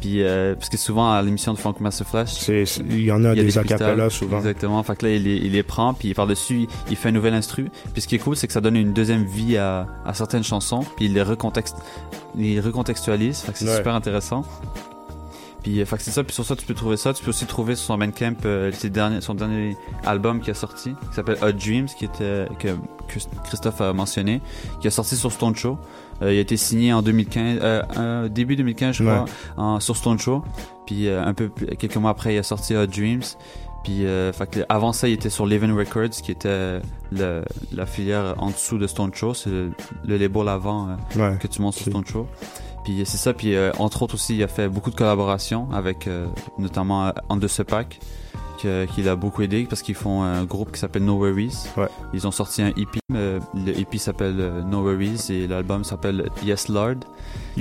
puis euh, parce que souvent à l'émission de Funk Master Flash il y en a des acapellas souvent. exactement. Fait que là il les, il les prend puis par dessus il fait un nouvel instru. Puis ce qui est cool c'est que ça donne une deuxième vie à, à certaines chansons puis il les recontexte il recontextualise. Fait que c'est Ouais. super intéressant puis, euh, fait c'est ça. Puis sur ça, tu peux trouver ça. Tu peux aussi trouver sur son Bandcamp euh, ses derniers- son dernier album qui a sorti, qui s'appelle Hot Dreams, qui était que Christ- Christophe a mentionné, qui a sorti sur Stone Show. Euh, il a été signé en 2015, euh, début 2015, je crois, Ouais. en, sur Stone Show. Puis euh, un peu quelques mois après, il a sorti Hot Dreams. Puis euh, fait avant ça, il était sur Living Records, qui était le, la filière en dessous de Stone Show. C'est le, le label avant euh, Ouais. que tu montes sur Stone Show. Puis c'est ça. Puis euh, entre autres aussi, il a fait beaucoup de collaborations avec euh, notamment euh, Under the Pack, que- qui l'a beaucoup aidé parce qu'ils font un groupe qui s'appelle No Worries. Ils ont sorti un EP. euh, le EP s'appelle euh, No Worries et l'album s'appelle Yes Lord.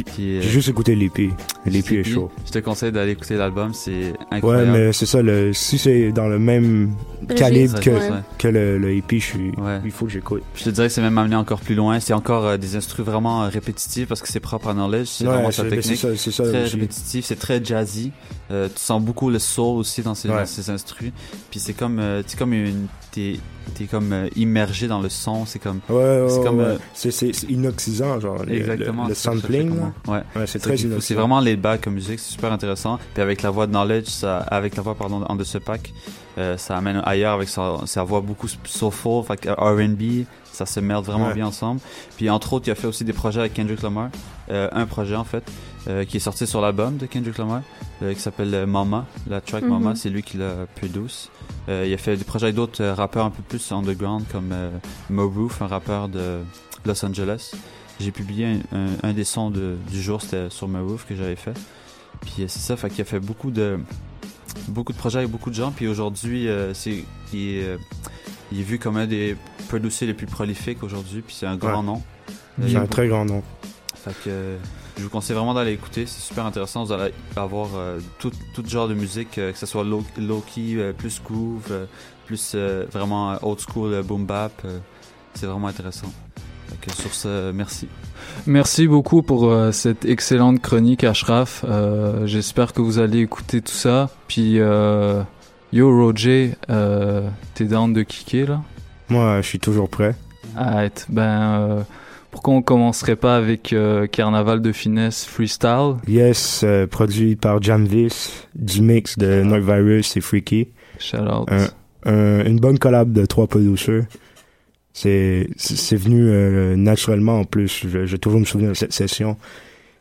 Est- J'ai juste écouté l'EP. L'EP est chaud. Je te conseille d'aller écouter l'album, c'est Ouais, incroyable. mais c'est ça, le, si c'est dans le même calibre que, Ouais. que le, le EP, je suis, il faut que j'écoute. Je te dirais que c'est même amené encore plus loin. C'est encore euh, des instruments vraiment euh, répétitifs parce que c'est propre à Knowledge. C'est Ouais, vraiment sa c'est- technique. c'est ça- c'est ça très aussi. répétitif, c'est très jazzy. Euh, tu sens beaucoup le soul aussi dans ces, Ouais. dans ces instruments. Puis c'est comme, euh, c'est comme une, t'es, t'es comme euh, immergé dans le son. C'est comme, Ouais, ouais, c'est comme, ouais. C'est- inoxydant, genre. le- Exactement. Sampling. Ouais. C'est très vraiment les bacs comme musique, c'est super intéressant. Puis avec la voix de Knowledge, ça, avec la voix, pardon, de ce pack, euh, ça amène ailleurs avec sa, sa voix beaucoup soulful, fait que R&B, ça se mêle vraiment Ouais. bien ensemble. Puis entre autres, il a fait aussi des projets avec Kendrick Lamar, euh, un projet en fait, euh, qui est sorti sur l'album de Kendrick Lamar, euh, qui s'appelle euh, Mama, la track Mhm. Mama, c'est lui qui l'a produit. Euh, il a fait des projets avec d'autres euh, rappeurs un peu plus underground comme euh, Mo Roof, un rappeur de Los Angeles. j'ai publié un, un- un des sons de- du jour, c'était sur ma roof que j'avais fait. Puis euh, c'est ça, fait qu'il a fait beaucoup de beaucoup de projets avec beaucoup de gens. Puis aujourd'hui, euh, c'est il, est, euh, il est vu comme un des producers les plus prolifiques aujourd'hui. Puis c'est un grand Ouais. nom. C'est Il un très grand nom. Fait que je vous conseille vraiment d'aller écouter, c'est super intéressant. Vous allez avoir euh, tout, tout genre de musique, que ce soit low, low-key, euh, plus groove, plus vraiment old school, boom bap. c'est vraiment intéressant. Sur ce, merci. Merci beaucoup pour euh, cette excellente chronique, Ashraf. Euh, J'espère que vous allez écouter tout ça. Puis, euh, yo, Roger, euh, t'es down de kicker, là? Moi, je suis toujours prêt. Arrête. Ben, euh, pourquoi on commencerait pas avec euh, Carnaval de finesse freestyle? Yes, euh, produit par Jamvis, du mix de Note Virus et Freaky. Shout out. Un- un- une bonne collab de trois producers. C'est c'est c'est venu euh, naturellement en plus. Je, je toujours me souvenir de cette session.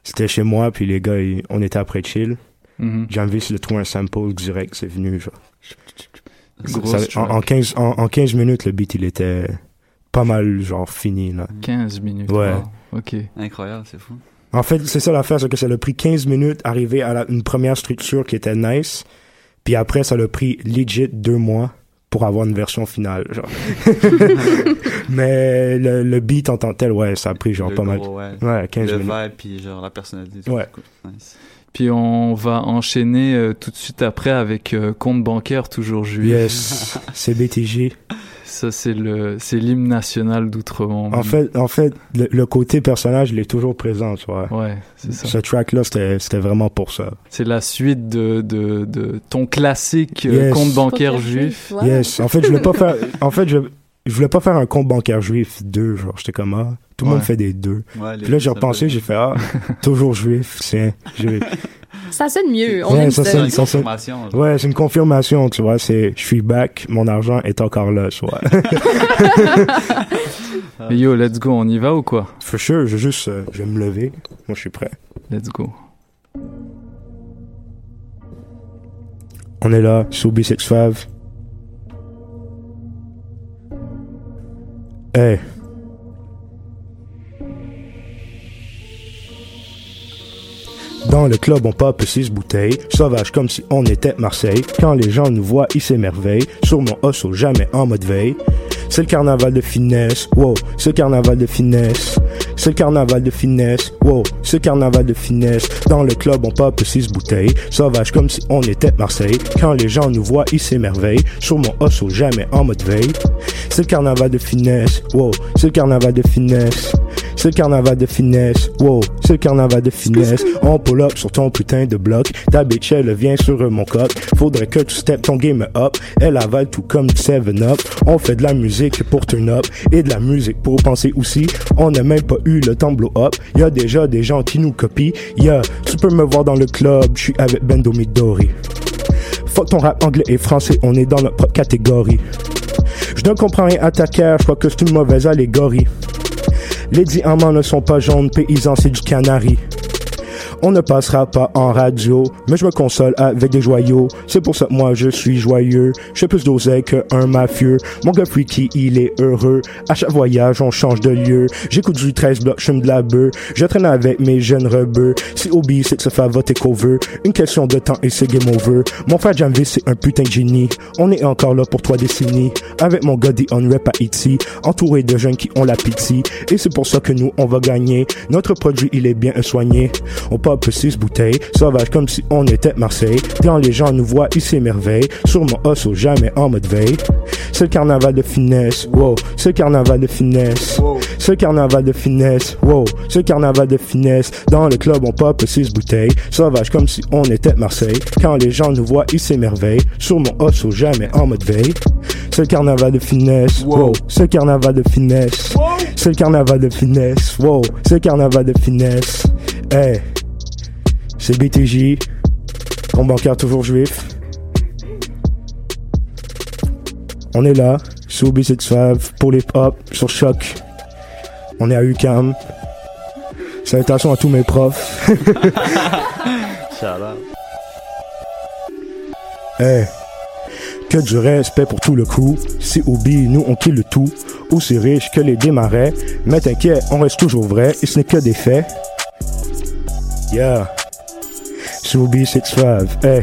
C'était chez moi, puis les gars, ils- on était après chill. Mhm. Jamvis, le trouve un sample direct, c'est venu. Genre. Ça- en, en 15, en, en 15 minutes, le beat, il était pas mal, genre, fini. Là. 15 minutes. Ouais. wow. Ok. Incroyable, c'est fou. En fait, c'est ça l'affaire, c'est que ça a pris 15 minutes arriver à la- une première structure qui était nice. Puis après, ça a pris legit deux mois pour avoir une version finale. Genre. Mais le, le beat en tant que tel, ouais, ça a pris genre Le pas mal. gros, ouais. Ouais, 15 Le minutes. vibe, puis genre la personnalité. Ouais. cool. Nice. Puis on va enchaîner euh, tout de suite après avec euh, compte bancaire toujours juif. Yes, c'est BTG. Ça c'est le c'est l'hymne national d'outre-monde. En fait, en fait, le, le côté personnage, il est toujours présent, tu vois. Ouais, c'est ça. Ce track-là, c'était c'était vraiment pour ça. C'est la suite de, de, de ton classique euh, Yes. compte bancaire juif. juif, ouais. Yes. En fait, je voulais pas faire. En fait, je, je voulais pas faire un compte bancaire juif deux. Genre, j'étais comme ah, tout le Ouais. monde fait des deux. Ouais, Puis là, j'ai repensé, j'ai fait ah, toujours juif. C'est. Ça sonne mieux. On Ouais, aime ça ça. sonne- une ça sonne- confirmation, genre. Ouais, c'est une confirmation, tu vois. C'est, je suis back, mon argent est encore là, tu vois. Mais yo, let's go, on y va ou quoi? For sure, je vais juste, euh, je vais me lever. Moi, je suis prêt. Let's go. On est là, sous B65. Hey. Dans le club, on pop six bouteilles. Sauvage comme si on était Marseille. Quand les gens nous voient, ils s'émerveillent. Sur mon osso, jamais en mode veille. C'est le carnaval de finesse. Wow, le carnaval de finesse. C'est le carnaval de finesse. Wow, le carnaval de finesse. Dans le club, on pop six bouteilles. Sauvage comme si on était Marseille. Quand les gens nous voient, ils s'émerveillent. Sur mon osso, jamais en mode veille. C'est le carnaval de finesse. Wow, le carnaval de finesse. C'est le carnaval de finesse. Wow, c'est le carnaval de finesse. On pull up sur ton putain de bloc. Ta bitch, elle vient sur mon coq. Faudrait que tu step ton game up. Elle avale tout comme du 7-up. On fait de la musique pour turn up. Et de la musique pour penser aussi. On n'a même pas eu le temps blow up. Y a déjà des gens qui nous copient. Yeah, tu peux me voir dans le club. Je suis avec Bendo Midori. Fuck ton rap anglais et français. On est dans notre propre catégorie. Je ne comprends rien à ta. Je crois que c'est une mauvaise allégorie. Les diamants ne sont pas jaunes, paysans c'est du canari. On ne passera pas en radio, mais je me console avec des joyaux. C'est pour ça que moi je suis joyeux. Je fais plus d'oseille qu'un mafieux. Mon gars freaky, il est heureux. À chaque voyage, on change de lieu. J'écoute du 13 blocs, je de la bœuf. Je traîne avec mes jeunes rebeux. Si Obi, c'est de se faire voter cover. Une question de temps et c'est game over. Mon frère Jamvis, c'est un putain de génie. On est encore là pour trois décennies. Avec mon gars dit on rap à Haïti. Entouré de jeunes qui ont la pitié. Et c'est pour ça que nous, on va gagner. Notre produit, il est bien soigné. Pop six bouteilles. Sauvage comme si on était Marseille. Quand les gens nous voient, ils s'émerveillent. Sur mon osso, jamais en mode veille. Le carnaval de finesse. Wow. Le carnaval de finesse. Le carnaval de finesse. Wow. Le carnaval de finesse. Dans le club, on pop six bouteilles. Sauvage comme si on était Marseille. Quand les gens nous voient, ils s'émerveillent. Sur mon osso, jamais en mode veille. Le carnaval de finesse. Wow. Le carnaval de finesse. C'est le carnaval de finesse. Wow. Le carnaval de finesse. Hey. C'est BTJ. Compte bancaire toujours juif. On est là, sous B6 pour les hop sur choc. On est à UCAM. Salutations à tous mes profs. Hey. Que du respect pour tout le crew. Si oublie, nous on kill le tout. Aussi riche que les démarrais. Mais t'inquiète, on reste toujours vrai et ce n'est que des faits. Yeah. Soubi 6-5, hey.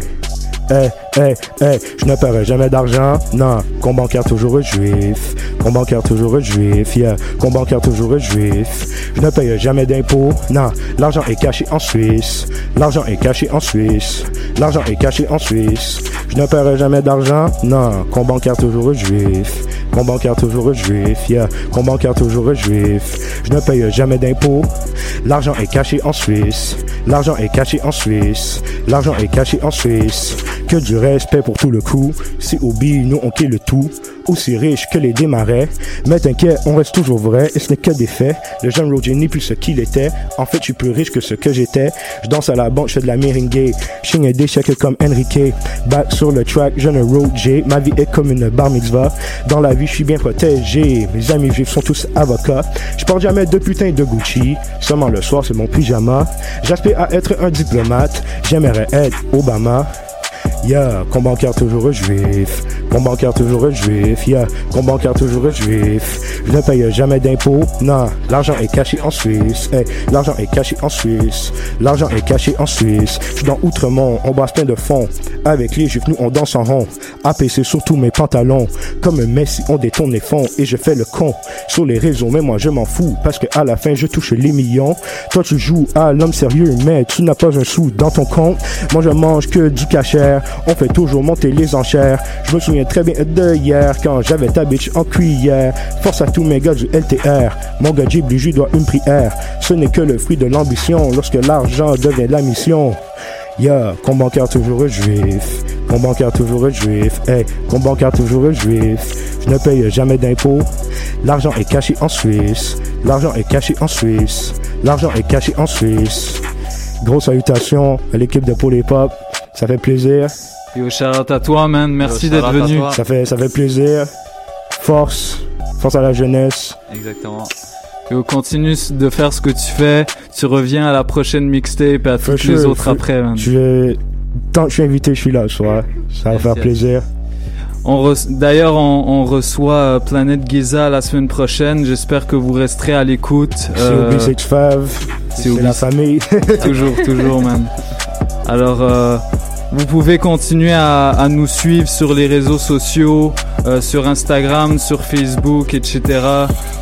Je ne paierai jamais d'argent, non. Compte bancaire toujours juif. Compte bancaire toujours juif, yeah. Compte bancaire toujours juif. Je ne paye jamais d'impôts, non. L'argent est caché en Suisse. L'argent est caché en Suisse. L'argent est caché en Suisse. Je ne paierai jamais d'argent, non. Compte bancaire toujours juif. Compte bancaire toujours juif, yeah. Compte bancaire toujours juif. Je ne paye jamais d'impôts. L'argent est caché en Suisse. L'argent est caché en Suisse. L'argent est caché en Suisse. Que du respect pour tout le coup. Si oublie, nous on le tout. Aussi riche que les démarrais. Mais t'inquiète, on reste toujours vrai et ce n'est que des faits. Le jeune Roger n'est plus ce qu'il était. En fait, je suis plus riche que ce que j'étais. Je danse à la banque, je fais de la meringue. Ching des chèques comme Enrique. Back sur le track, jeune Roger. Ma vie est comme une bar mitzvah. Dans la je suis bien protégé. Mes amis juifs sont tous avocats. Je porte jamais de putain de Gucci. Seulement le soir, c'est mon pyjama. J'aspire à être un diplomate. J'aimerais être Obama. Yeah, compte bancaire toujours juif. Compte bancaire toujours juif. Yeah, compte bancaire toujours juif. Je ne paye jamais d'impôts. Non, l'argent est caché en Suisse. Hey, l'argent est caché en Suisse. L'argent est caché en Suisse. Je suis dans Outremont, on plein de fonds. Avec les juifs, nous on danse en rond. APC sur tous mes pantalons. Comme Messi, on détourne les fonds et je fais le con. Sur les réseaux, mais moi je m'en fous. Parce que à la fin, je touche les millions. Toi, tu joues à l'homme sérieux, mais tu n'as pas un sou dans ton compte. Moi, je mange que du cachère. On fait toujours monter les enchères. Je me souviens très bien de hier quand j'avais ta bitch en cuillère. Force à tous mes gars du LTR. Mon gars Ghibli, je dois une prière. Ce n'est que le fruit de l'ambition lorsque l'argent devient la mission. Yeah, compte bancaire toujours juif. Compte bancaire toujours juif. Hey, compte bancaire toujours juif. Je ne paye jamais d'impôts. L'argent est caché en Suisse. L'argent est caché en Suisse. L'argent est caché en Suisse. Grosse salutation à l'équipe de Paul Pop. Ça fait plaisir. Yo, shout out à toi, man. Merci d'être venu. Ça fait, ça fait plaisir. Force. Force à la jeunesse. Exactement. Yo, continue de faire ce que tu fais. Tu reviens à la prochaine mixtape et à toutes les autres après, man. Je, tant que je suis invité, je suis là ce soir. Ça va faire plaisir. On D'ailleurs, on, on reçoit euh, Planète Giza la semaine prochaine. J'espère que vous resterez à l'écoute. Euh, COB65, c'est la famille. toujours, toujours, man. Alors, euh, vous pouvez continuer à, nous suivre sur les réseaux sociaux, euh, sur Instagram, sur Facebook, etc.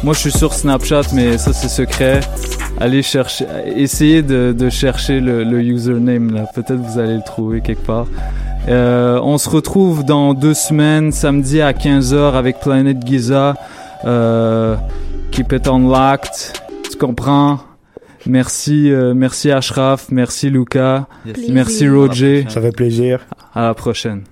Moi, je suis sur Snapchat, mais ça, c'est secret. Allez chercher, essayez de, chercher le, le username là. Peut-être vous allez le trouver quelque part. Euh, on se retrouve dans deux semaines, samedi à 15h avec Planet Giza. Keep it unlocked. Tu comprends? Merci, euh, merci Ashraf, merci Lucas, Yes. merci. Roger. Ça fait plaisir. À la prochaine.